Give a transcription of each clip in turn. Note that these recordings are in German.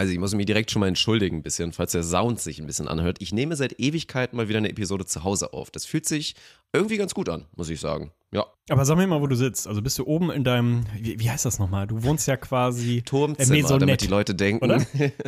Also ich muss mich direkt schon mal entschuldigen ein bisschen, falls der Sound sich ein bisschen anhört. Ich nehme seit Ewigkeiten mal wieder eine Episode zu Hause auf. Das fühlt sich irgendwie ganz gut an, muss ich sagen. Ja. Aber sag mir mal, wo du sitzt. Also bist du oben in deinem, wie, wie heißt das nochmal? Du wohnst ja quasi Turmzimmer, äh, damit die Leute denken. oder?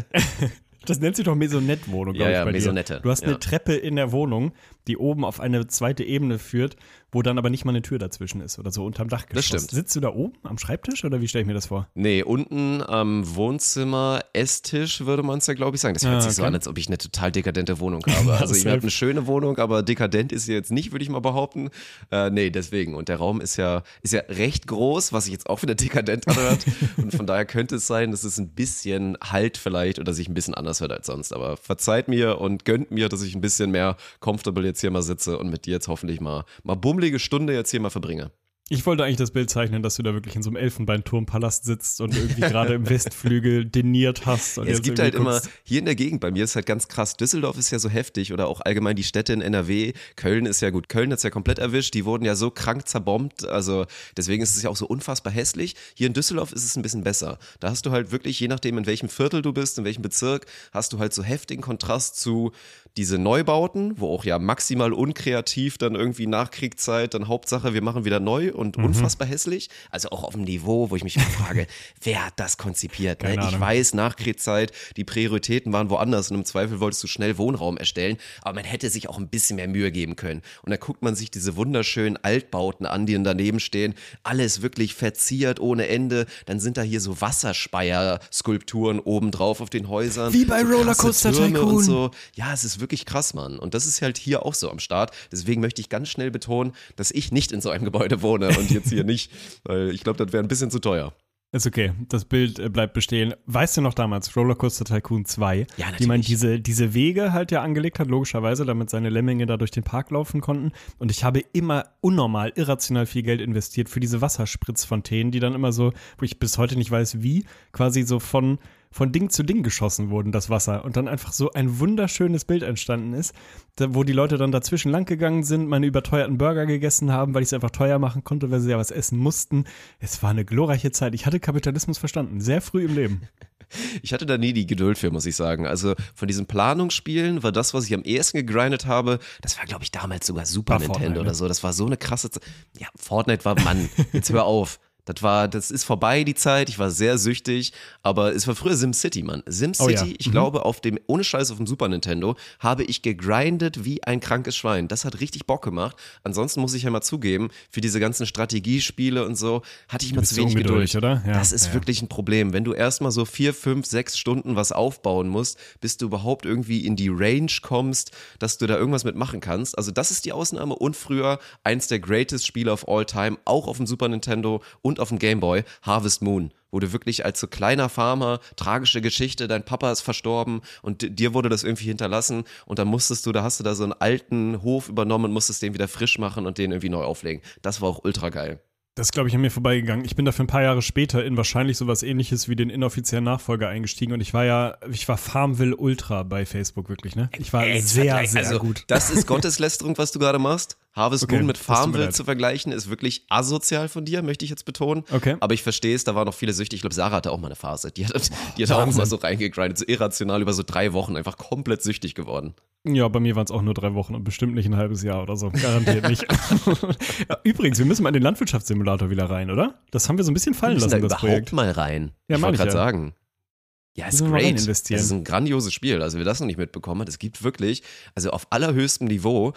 Das nennt sich doch Maisonette-Wohnung, Ja, glaube ich, ja, bei dir. Maisonette, Du hast ja. eine Treppe in der Wohnung, die oben auf eine zweite Ebene führt, wo dann aber nicht mal eine Tür dazwischen ist oder so unterm Dachgeschoss. Das stimmt. Sitzt du da oben am Schreibtisch oder wie stelle ich mir das vor? Nee, unten am Wohnzimmer, Esstisch würde man es ja, glaube ich, sagen. Das hört Ah, sich so okay. an, als ob ich eine total dekadente Wohnung habe. Also ich safe. habe eine schöne Wohnung, aber dekadent ist sie jetzt nicht, würde ich mal behaupten. Äh, nee, deswegen. Und der Raum ist ja, ist ja recht groß, was sich jetzt auch wieder dekadent anhört. Und von daher könnte es sein, dass es ein bisschen halt vielleicht oder sich ein bisschen anders hört als sonst. Aber verzeiht mir und gönnt mir, dass ich ein bisschen mehr comfortable jetzt hier mal sitze und mit dir jetzt hoffentlich mal, mal bummelige Stunde jetzt hier mal verbringe. Ich wollte eigentlich das Bild zeichnen, dass du da wirklich in so einem Elfenbeinturmpalast sitzt und irgendwie gerade im Westflügel deniert hast. Ja, es gibt halt immer, guckst- hier in der Gegend bei mir ist halt ganz krass, Düsseldorf ist ja so heftig oder auch allgemein die Städte in NRW, Köln ist ja gut, Köln hat's ja komplett erwischt, die wurden ja so krank zerbombt, also deswegen ist es ja auch so unfassbar hässlich. Hier in Düsseldorf ist es ein bisschen besser. Da hast du halt wirklich, je nachdem in welchem Viertel du bist, in welchem Bezirk, hast du halt so heftigen Kontrast zu diese Neubauten, wo auch ja maximal unkreativ dann irgendwie Nachkriegszeit, dann Hauptsache wir machen wieder neu und Mhm. unfassbar hässlich. Also auch auf dem Niveau, wo ich mich frage, wer hat das konzipiert? Ne? Ich weiß, Nachkriegszeit, die Prioritäten waren woanders und im Zweifel wolltest du schnell Wohnraum erstellen, aber man hätte sich auch ein bisschen mehr Mühe geben können. Und dann guckt man sich diese wunderschönen Altbauten an, die dann daneben stehen, alles wirklich verziert ohne Ende. Dann sind da hier so Wasserspeier-Skulpturen obendrauf auf den Häusern. Wie bei so Rollercoaster Tycoon. Und so. Ja, es ist wirklich krass, Mann. Und das ist halt hier auch so am Start. Deswegen möchte ich ganz schnell betonen, dass ich nicht in so einem Gebäude wohne und jetzt hier nicht, weil ich glaube, das wäre ein bisschen zu teuer. Ist okay, das Bild äh, bleibt bestehen. Weißt du noch damals, Rollercoaster Tycoon 2, Ja, wie man diese, diese Wege halt ja angelegt hat, logischerweise, damit seine Lemminge da durch den Park laufen konnten. Und ich habe immer unnormal, irrational viel Geld investiert für diese Wasserspritzfontänen, die dann immer so, wo ich bis heute nicht weiß wie, quasi so von, von Ding zu Ding geschossen wurden, das Wasser. Und dann einfach so ein wunderschönes Bild entstanden ist, wo die Leute dann dazwischen lang gegangen sind, meine überteuerten Burger gegessen haben, weil ich es einfach teuer machen konnte, weil sie ja was essen mussten. Es war eine glorreiche Zeit. Ich hatte Kapitalismus verstanden, sehr früh im Leben. Ich hatte da nie die Geduld für, muss ich sagen. Also von diesen Planungsspielen war das, was ich am ehesten gegrindet habe, das war, glaube ich, damals sogar Super War Nintendo Fortnite, oder ne? so. Das war so eine krasse Zeit. Ja, Fortnite war, Mann, jetzt hör auf. Das war, das ist vorbei, die Zeit. Ich war sehr süchtig, aber es war früher SimCity, Mann. SimCity, Oh ja. ich Mhm. glaube, auf dem, ohne Scheiß auf dem Super Nintendo, habe ich gegrindet wie ein krankes Schwein. Das hat richtig Bock gemacht. Ansonsten muss ich ja mal zugeben, für diese ganzen Strategiespiele und so, hatte ich bist zu wenig Geduld. oder? Ja, das ist ja. wirklich ein Problem. Wenn du erstmal so vier, fünf, sechs Stunden was aufbauen musst, bis du überhaupt irgendwie in die Range kommst, dass du da irgendwas mitmachen kannst. Also das ist die Ausnahme und früher eins der greatest Spiele of all time, auch auf dem Super Nintendo und auf dem Game Boy, Harvest Moon. Wo du wirklich als so kleiner Farmer, tragische Geschichte, dein Papa ist verstorben und di- dir wurde das irgendwie hinterlassen und dann musstest du, da hast du da so einen alten Hof übernommen und musstest den wieder frisch machen und den irgendwie neu auflegen. Das war auch ultra geil. Das ist, glaube ich, an mir vorbeigegangen. Ich bin dafür ein paar Jahre später in wahrscheinlich sowas ähnliches wie den inoffiziellen Nachfolger eingestiegen und ich war ja, ich war Farmville Ultra bei Facebook wirklich, ne? Ich war Ey, sehr, sehr also, gut. Das ist Gotteslästerung, was du gerade machst. Harvest Okay, Moon mit Farmville zu vergleichen, ist wirklich asozial von dir, möchte ich jetzt betonen. Okay. Aber ich verstehe es, da waren noch viele süchtig. Ich glaube, Sarah hatte auch mal eine Phase. Die hat, die hat auch mal so reingegrindet, so irrational über so drei Wochen, einfach komplett süchtig geworden. Ja, bei mir waren es auch nur drei Wochen und bestimmt nicht ein halbes Jahr oder so. Garantiert nicht. übrigens, wir müssen mal in den Landwirtschaftssimulator wieder rein, oder? Das haben wir so ein bisschen fallen Wir müssen da lassen, das überhaupt Projekt. mal rein. Ja, ich wollte gerade ja. sagen. Ja, ist great. Das ist ein grandioses Spiel. Also, wer das noch nicht mitbekommen hat, es gibt wirklich, also auf allerhöchstem Niveau,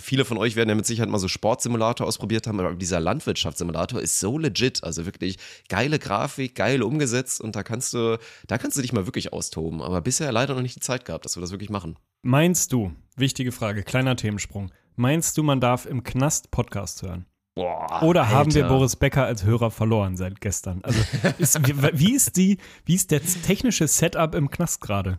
viele von euch werden ja mit Sicherheit mal so Sportsimulator ausprobiert haben, aber dieser Landwirtschaftssimulator ist so legit. Also wirklich geile Grafik, geil umgesetzt und da kannst du, da kannst du dich mal wirklich austoben. Aber bisher leider noch nicht die Zeit gehabt, dass wir das wirklich machen. Meinst du, wichtige Frage, kleiner Themensprung, meinst du, man darf im Knast Podcast hören? Boah, Oder haben wir Alter. Boris Becker als Hörer verloren seit gestern? Also, ist, wie, ist die, wie ist das technische Setup im Knast gerade?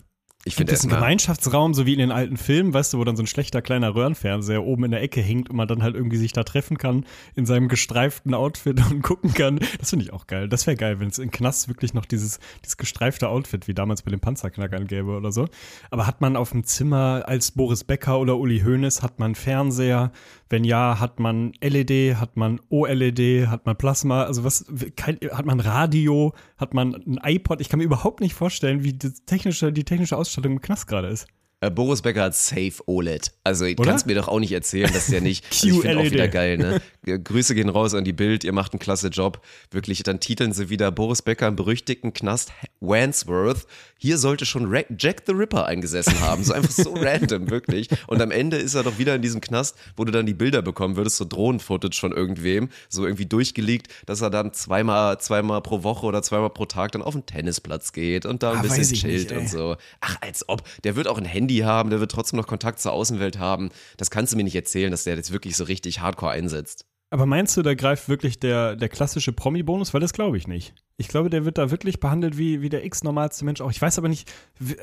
Ich finde es einen erstmal, Gemeinschaftsraum, so wie in den alten Filmen, weißt du, wo dann so ein schlechter kleiner Röhrenfernseher oben in der Ecke hängt und man dann halt irgendwie sich da treffen kann in seinem gestreiften Outfit und gucken kann. Das finde ich auch geil. Das wäre geil, wenn es in Knast wirklich noch dieses, dieses gestreifte Outfit wie damals bei den Panzerknackern gäbe oder so. Aber hat man auf dem Zimmer als Boris Becker oder Uli Hoeneß, hat man Fernseher? Wenn ja, hat man LED, hat man OLED, hat man Plasma? Also was, kein, hat man Radio? Hat man ein iPod? Ich kann mir überhaupt nicht vorstellen, wie die technische, die technische Ausstattung im Knast gerade ist. Äh, Boris Becker hat Safe OLED. Also, du Oder? kannst mir doch auch nicht erzählen, dass der nicht. Also ich finde auch QLED. wieder geil, ne? G- Grüße gehen raus an die Bild, ihr macht einen klasse Job. Wirklich, dann titeln sie wieder Boris Becker im berüchtigten Knast Wandsworth. Hier sollte schon Jack the Ripper eingesessen haben. So einfach so random, wirklich. Und am Ende ist er doch wieder in diesem Knast, wo du dann die Bilder bekommen würdest, so Drohnen-Footage von irgendwem, so irgendwie durchgelegt, dass er dann zweimal, zweimal pro Woche oder zweimal pro Tag dann auf den Tennisplatz geht und da ein Ah, bisschen chillt nicht, und so. Ach, als ob. Der wird auch ein Handy haben, der wird trotzdem noch Kontakt zur Außenwelt haben. Das kannst du mir nicht erzählen, dass der jetzt wirklich so richtig hardcore einsetzt. Aber meinst du, da greift wirklich der, der klassische Promi-Bonus? Weil das glaube ich nicht. Ich glaube, der wird da wirklich behandelt wie, wie der x-normalste Mensch auch. Ich weiß aber nicht,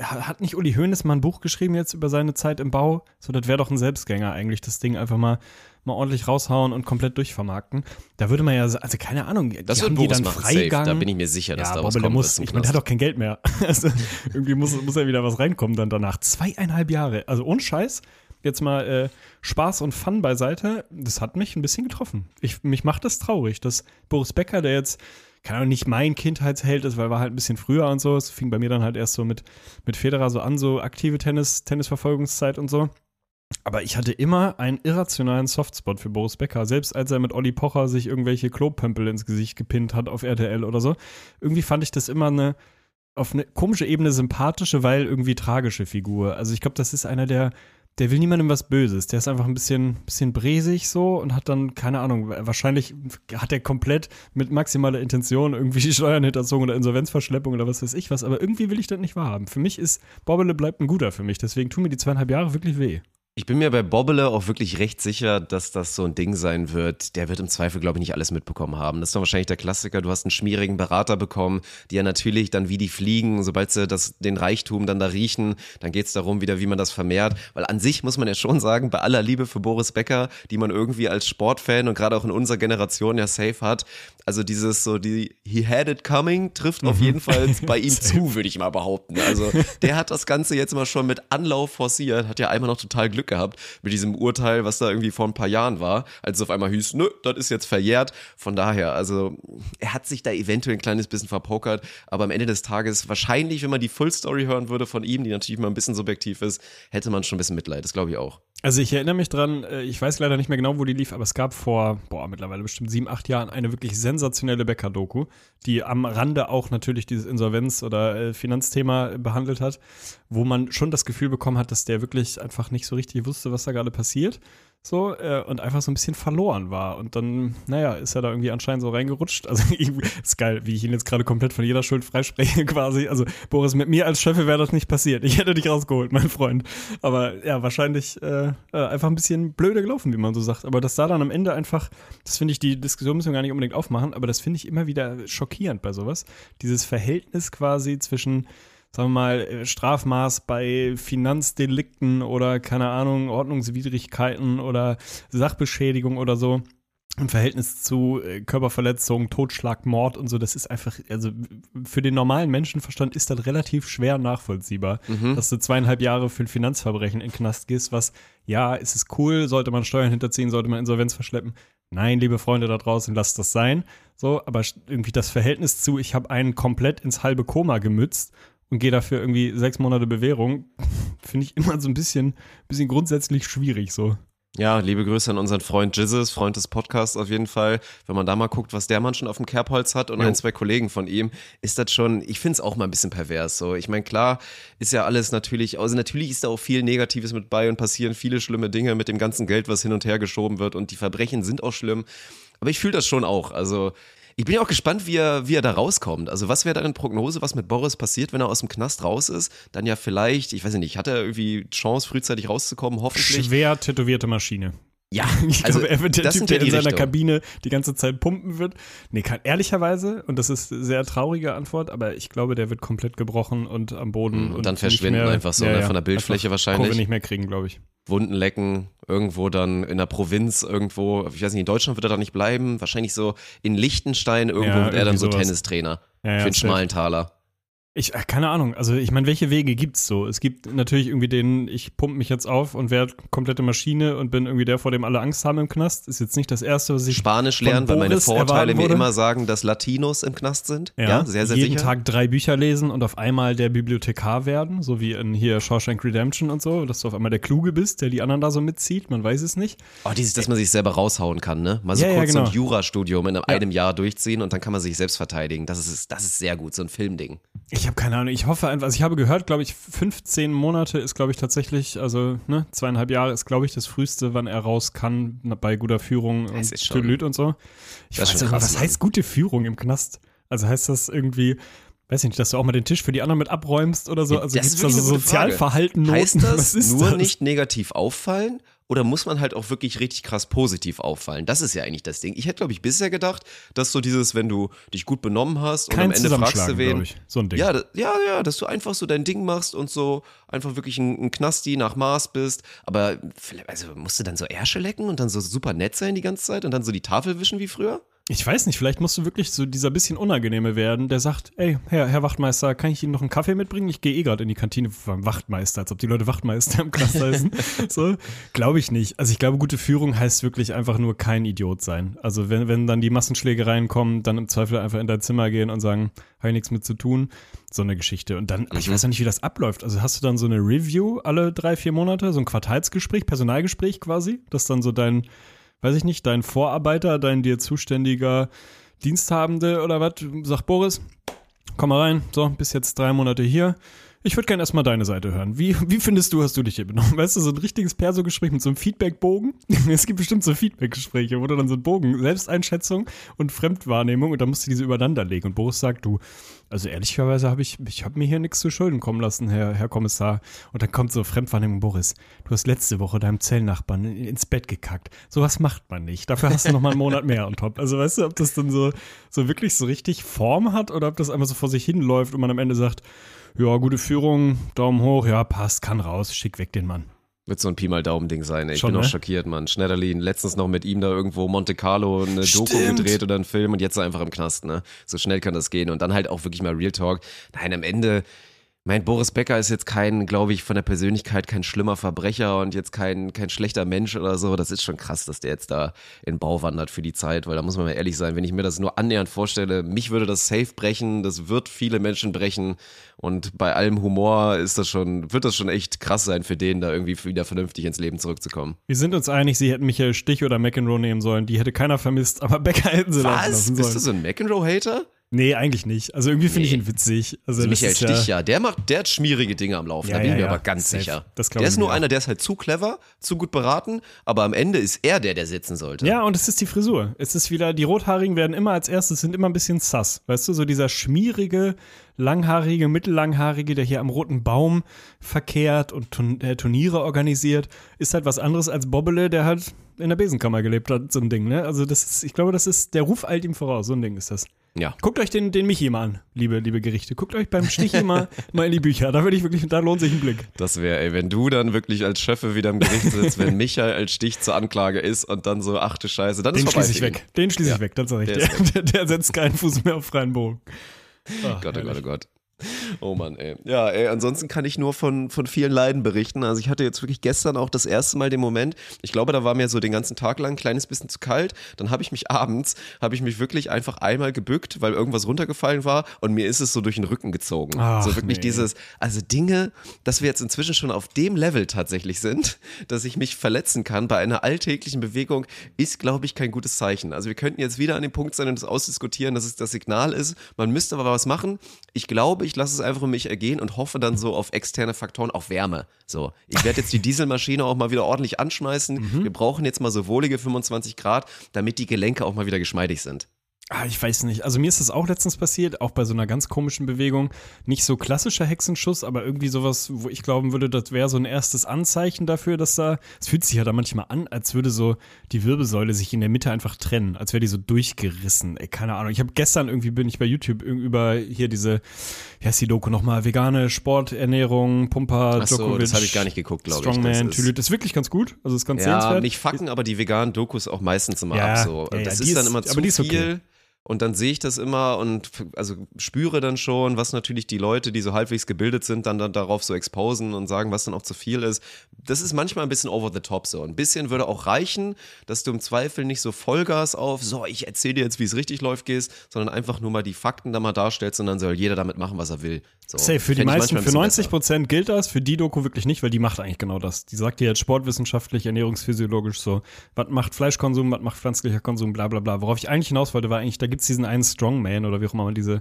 hat nicht Uli Hoeneß mal ein Buch geschrieben jetzt über seine Zeit im Bau? So, das wäre doch ein Selbstgänger eigentlich, das Ding einfach mal, mal ordentlich raushauen und komplett durchvermarkten. Da würde man ja, also keine Ahnung, Das wird die dann machen, Freigang. safe. Da bin ich mir sicher, dass ja, da was Bobbele kommen muss, ich meine, der hat doch kein Geld mehr. Also irgendwie muss, muss ja wieder was reinkommen dann danach. Zweieinhalb Jahre, also ohne Scheiß. Jetzt mal äh, Spaß und Fun beiseite. Das hat mich ein bisschen getroffen. Ich, mich macht das traurig, dass Boris Becker, der jetzt, keine Ahnung, nicht mein Kindheitsheld ist, weil war halt ein bisschen früher und so. Es fing bei mir dann halt erst so mit, mit Federer so an, so aktive Tennis, Tennisverfolgungszeit und so. Aber ich hatte immer einen irrationalen Softspot für Boris Becker, selbst als er mit Olli Pocher sich irgendwelche Klopömpel ins Gesicht gepinnt hat auf RTL oder so. Irgendwie fand ich das immer eine auf eine komische Ebene sympathische, weil irgendwie tragische Figur. Also ich glaube, das ist einer der der will niemandem was Böses. Der ist einfach ein bisschen, bisschen bresig so und hat dann, keine Ahnung, wahrscheinlich hat er komplett mit maximaler Intention irgendwie Steuern hinterzogen oder Insolvenzverschleppung oder was weiß ich was. Aber irgendwie will ich das nicht wahrhaben. Für mich ist Bobbele bleibt ein guter für mich. Deswegen tun mir die zweieinhalb Jahre wirklich weh. Ich bin mir bei Bobbele auch wirklich recht sicher, dass das so ein Ding sein wird. Der wird im Zweifel, glaube ich, nicht alles mitbekommen haben. Das ist dann wahrscheinlich der Klassiker. Du hast einen schmierigen Berater bekommen, die ja natürlich dann wie die fliegen, sobald sie das, den Reichtum dann da riechen, dann geht es darum wieder, wie man das vermehrt. Weil an sich muss man ja schon sagen, bei aller Liebe für Boris Becker, die man irgendwie als Sportfan und gerade auch in unserer Generation ja safe hat, also dieses so, die He had it coming trifft auf jeden Fall bei ihm zu, würde ich mal behaupten. Also der hat das Ganze jetzt mal schon mit Anlauf forciert, hat ja einmal noch total Glück gehabt mit diesem Urteil, was da irgendwie vor ein paar Jahren war, als es auf einmal hieß, nö, das ist jetzt verjährt. Von daher, also er hat sich da eventuell ein kleines bisschen verpokert, aber am Ende des Tages wahrscheinlich, wenn man die Full Story hören würde von ihm, die natürlich mal ein bisschen subjektiv ist, hätte man schon ein bisschen Mitleid, das glaube ich auch. Also ich erinnere mich dran, äh, ich weiß leider nicht mehr genau, wo die lief, aber es gab vor, boah, mittlerweile bestimmt sieben, acht Jahren eine wirklich sensationelle Bäcker-Doku, die am Rande auch natürlich dieses Insolvenz- oder äh, Finanzthema behandelt hat, wo man schon das Gefühl bekommen hat, dass der wirklich einfach nicht so richtig wusste, was da gerade passiert. So, äh, und einfach so ein bisschen verloren war. Und dann, naja, ist er da irgendwie anscheinend so reingerutscht. Also, ist geil, wie ich ihn jetzt gerade komplett von jeder Schuld freispreche, quasi. Also, Boris, mit mir als Schöffe wäre das nicht passiert. Ich hätte dich rausgeholt, mein Freund. Aber ja, wahrscheinlich äh, äh, einfach ein bisschen blöde gelaufen, wie man so sagt. Aber das da dann am Ende einfach, das finde ich, die Diskussion müssen wir gar nicht unbedingt aufmachen, aber das finde ich immer wieder schockierend bei sowas. Dieses Verhältnis quasi zwischen sagen wir mal, äh, Strafmaß bei Finanzdelikten oder keine Ahnung, Ordnungswidrigkeiten oder Sachbeschädigung oder so. Im Verhältnis zu äh, Körperverletzung, Totschlag, Mord und so, das ist einfach, also für den normalen Menschenverstand ist das relativ schwer nachvollziehbar, dass du zweieinhalb Jahre für ein Finanzverbrechen in den Knast gehst, was, ja, ist es cool, sollte man Steuern hinterziehen, sollte man Insolvenz verschleppen. Nein, liebe Freunde da draußen, lasst das sein. So, aber irgendwie das Verhältnis zu, ich habe einen komplett ins halbe Koma gemützt und gehe dafür irgendwie sechs Monate Bewährung, finde ich immer so ein bisschen, bisschen grundsätzlich schwierig so. Ja, liebe Grüße an unseren Freund Jizzes, Freund des Podcasts auf jeden Fall. Wenn man da mal guckt, was der Mann schon auf dem Kerbholz hat und Jo. ein, zwei Kollegen von ihm, ist das schon, ich finde es auch mal ein bisschen pervers. So, ich meine, klar ist ja alles natürlich, also natürlich ist da auch viel Negatives mit bei und passieren viele schlimme Dinge mit dem ganzen Geld, was hin und her geschoben wird und die Verbrechen sind auch schlimm. Aber ich fühle das schon auch. Also ich bin ja auch gespannt, wie er, wie er da rauskommt. Also was wäre deine Prognose, was mit Boris passiert, wenn er aus dem Knast raus ist? Dann ja vielleicht, ich weiß nicht, hat er irgendwie Chance, frühzeitig rauszukommen, hoffentlich. Schwer tätowierte Maschine. Ja, Ich also glaube, er wird der Typ, ja der in seiner Richtung. Kabine die ganze Zeit pumpen wird. Nee, kann, ehrlicherweise, und das ist eine sehr traurige Antwort, aber ich glaube, der wird komplett gebrochen und am Boden. Und dann nicht verschwinden mehr, einfach so, ne, von der Bildfläche wahrscheinlich. Kurve nicht mehr kriegen, glaube ich. Wunden lecken, irgendwo dann in der Provinz, irgendwo, ich weiß nicht, in Deutschland wird er da nicht bleiben, wahrscheinlich so in Liechtenstein, irgendwo Ja, wird er dann so sowas. Tennistrainer Ja, ja, für einen schmalen Taler. Ich, äh, keine Ahnung, also ich meine, welche Wege gibt's so? Es gibt natürlich irgendwie den, ich pumpe mich jetzt auf und werde komplette Maschine und bin irgendwie der, vor dem alle Angst haben im Knast. Ist jetzt nicht das Erste, was ich Spanisch lernen, weil meine Vorteile mir immer sagen, dass Latinos im Knast sind. Ja, sehr, sehr jeden sicher. Tag drei Bücher lesen und auf einmal der Bibliothekar werden, so wie in hier Shawshank Redemption und so, dass du auf einmal der Kluge bist, der die anderen da so mitzieht, man weiß es nicht. Oh, dieses, dass man sich selber raushauen kann, ne? Mal so Ja, ja, kurz so genau. ein Jurastudium in einem Jahr durchziehen und dann kann man sich selbst verteidigen. Das ist, das ist sehr gut, so ein Filmding. Ich habe keine Ahnung, ich hoffe einfach, also ich habe gehört, glaube ich, 15 Monate ist, glaube ich, tatsächlich, also ne, zweieinhalb Jahre ist, glaube ich, das früheste, wann er raus kann, bei guter Führung und ist schon- Lüt und so. Ich weiß nicht, was heißt gute Führung im Knast? Also heißt das irgendwie, weiß ich nicht, dass du auch mal den Tisch für die anderen mit abräumst oder so? Also ist gibt's da so. Sozialverhalten? Heißt das nur das? nicht negativ auffallen? Oder muss man halt auch wirklich richtig krass positiv auffallen? Das ist ja eigentlich das Ding. Ich hätte, glaube ich, bisher gedacht, dass so dieses, wenn du dich gut benommen hast und Kein am Ende fragst du wen. ich. So ein Ding. Ja, ja, ja, dass du einfach so dein Ding machst und so einfach wirklich ein, ein Knasti nach Maß bist. Aber vielleicht- also musst du dann so Ärsche lecken und dann so super nett sein die ganze Zeit und dann so die Tafel wischen wie früher? Ich weiß nicht, vielleicht musst du wirklich so dieser bisschen Unangenehme werden, der sagt, ey, Herr, Herr Wachtmeister, kann ich Ihnen noch einen Kaffee mitbringen? Ich gehe eh gerade in die Kantine beim Wachtmeister, als ob die Leute Wachtmeister im Knast heißen. so, glaube ich nicht. Also ich glaube, gute Führung heißt wirklich einfach nur kein Idiot sein. Also wenn, wenn dann die Massenschlägereien kommen, dann im Zweifel einfach in dein Zimmer gehen und sagen, habe ich nichts mit zu tun. So eine Geschichte. Und dann, aber ich weiß auch nicht, wie das abläuft. Also hast du dann so eine Review alle drei, vier Monate, so ein Quartalsgespräch, Personalgespräch quasi, das dann so dein weiß ich nicht, dein Vorarbeiter, dein dir zuständiger Diensthabende oder was, sagt Boris, komm mal rein, so, bist jetzt drei Monate hier. Ich würde gerne erstmal deine Seite hören. Wie, wie findest du, hast du dich hier benommen? Weißt du, so ein richtiges Perso-Gespräch mit so einem Feedback-Bogen? Es gibt bestimmt so Feedback-Gespräche, wo du dann so einen Bogen, Selbsteinschätzung und Fremdwahrnehmung und dann musst du diese übereinander legen. Und Boris sagt, du, also ehrlicherweise habe ich, ich habe mir hier nichts zu Schulden kommen lassen, Herr, Herr Kommissar. Und dann kommt so Fremdwahrnehmung, Boris, du hast letzte Woche deinem Zellnachbarn ins Bett gekackt. Sowas macht man nicht. Dafür hast du noch mal einen Monat mehr on top. Also weißt du, ob das dann so, so wirklich so richtig Form hat oder ob das einfach so vor sich hinläuft und man am Ende sagt, ja, gute Führung, Daumen hoch, ja, passt, kann raus, schick weg den Mann. Wird so ein Pi mal Daumen-Ding sein. Ey. Ich Schon, bin auch ne? schockiert, Mann. Schneiderlin, letztens noch mit ihm da irgendwo Monte Carlo eine Doku Stimmt. gedreht oder einen Film und jetzt einfach im Knast, ne? So schnell kann das gehen. Und dann halt auch wirklich mal Real Talk. Nein, am Ende, mein Boris Becker ist jetzt kein, glaube ich, von der Persönlichkeit kein schlimmer Verbrecher und jetzt kein, kein schlechter Mensch oder so. Das ist schon krass, dass der jetzt da in Bau wandert für die Zeit, weil da muss man mal ehrlich sein, wenn ich mir das nur annähernd vorstelle, mich würde das safe brechen, das wird viele Menschen brechen und bei allem Humor ist das schon, wird das schon echt krass sein für den, da irgendwie wieder vernünftig ins Leben zurückzukommen. Wir sind uns einig, sie hätten Michael Stich oder McEnroe nehmen sollen. Die hätte keiner vermisst, aber Becker hätten sie Was? lassen Bist du sollen. so ein McEnroe-Hater? Nee, eigentlich nicht. Also irgendwie finde ich Nee. ihn witzig. Also Also Michael Stich, ja, der macht, der hat schmierige Dinge am Laufen, Ja, da bin ja, ich mir ja. aber ganz Safe. sicher. Der ich ist nur einer, der ist halt zu clever, zu gut beraten, aber am Ende ist er der, der sitzen sollte. Ja, und es ist die Frisur. Es ist wieder, die Rothaarigen werden immer als erstes, sind immer ein bisschen sass. Weißt du, so dieser schmierige, langhaarige, mittellanghaarige, der hier am roten Baum verkehrt und Turn äh, Turniere organisiert, ist halt was anderes als Bobbele, der halt in der Besenkammer gelebt hat, so ein Ding, ne? Also das ist, ich glaube, das ist, der Ruf eilt ihm voraus, so ein Ding ist das. Ja. Guckt euch den, den Michi mal an, liebe, liebe Gerichte. Guckt euch beim Stichi mal, mal in die Bücher. Da würde ich wirklich, da lohnt sich ein Blick. Das wäre, ey, wenn du dann wirklich als Schöffe wieder im Gericht sitzt, wenn Michael als Stich zur Anklage ist und dann so, ach du Scheiße, dann Den ist schließe ich weg. Den schließe Ja. ich weg, das sag ich Der Der, der setzt keinen Fuß mehr auf freien Bogen. Ach, Gott, oh. Gott, oh Gott. Oh Mann, ey. Ja, ey, ansonsten kann ich nur von, von vielen Leiden berichten. Also ich hatte jetzt wirklich gestern auch das erste Mal den Moment, ich glaube, da war mir so den ganzen Tag lang ein kleines bisschen zu kalt. Dann habe ich mich abends, habe ich mich wirklich einfach einmal gebückt, weil irgendwas runtergefallen war und mir ist es so durch den Rücken gezogen. Ach, so wirklich nee. dieses, also Dinge, dass wir jetzt inzwischen schon auf dem Level tatsächlich sind, dass ich mich verletzen kann bei einer alltäglichen Bewegung, ist, glaube ich, kein gutes Zeichen. Also wir könnten jetzt wieder an dem Punkt sein und das ausdiskutieren, dass es das Signal ist. Man müsste aber was machen. Ich glaube, ich lasse es einfach um mich ergehen und hoffe dann so auf externe Faktoren, auf Wärme. So, ich werde jetzt die Dieselmaschine auch mal wieder ordentlich anschmeißen. Wir brauchen jetzt mal so wohlige 25 Grad, damit die Gelenke auch mal wieder geschmeidig sind. Ah, ich weiß nicht. Also mir ist das auch letztens passiert, auch bei so einer ganz komischen Bewegung. Nicht so klassischer Hexenschuss, aber irgendwie sowas, wo ich glauben würde, das wäre so ein erstes Anzeichen dafür, dass da, es fühlt sich ja da manchmal an, als würde so die Wirbelsäule sich in der Mitte einfach trennen, als wäre die so durchgerissen. Ey, keine Ahnung. Ich habe gestern irgendwie bin ich bei YouTube über hier diese, wie heißt die Doku nochmal, vegane Sporternährung, Pumper, Ach so, Djokovic, das habe ich gar nicht geguckt, glaube ich. Strongman, Das ist- ist wirklich ganz gut. Also ist ganz Ja, sehenswert. nicht fucken, aber die veganen Dokus auch meistens immer Ja, ab so. ja, ja, das die ist dann ist- immer aber zu die ist okay. viel. Und dann sehe ich das immer und also spüre dann schon, was natürlich die Leute, die so halbwegs gebildet sind, dann, dann darauf so exposen und sagen, was dann auch zu viel ist. Das ist manchmal ein bisschen over the top so. Ein bisschen würde auch reichen, dass du im Zweifel nicht so Vollgas auf, so, ich erzähle dir jetzt, wie es richtig läuft, gehst, sondern einfach nur mal die Fakten da mal darstellst und dann soll jeder damit machen, was er will. So. Safe, für die meisten, für bisschen 90 besser. Prozent gilt das, für die Doku wirklich nicht, weil die macht eigentlich genau das. Die sagt dir jetzt sportwissenschaftlich, ernährungsphysiologisch so, was macht Fleischkonsum, was macht pflanzlicher Konsum, bla bla bla. Worauf ich eigentlich hinaus wollte, war eigentlich, da gibt's diesen einen Strongman oder wie auch immer man diese,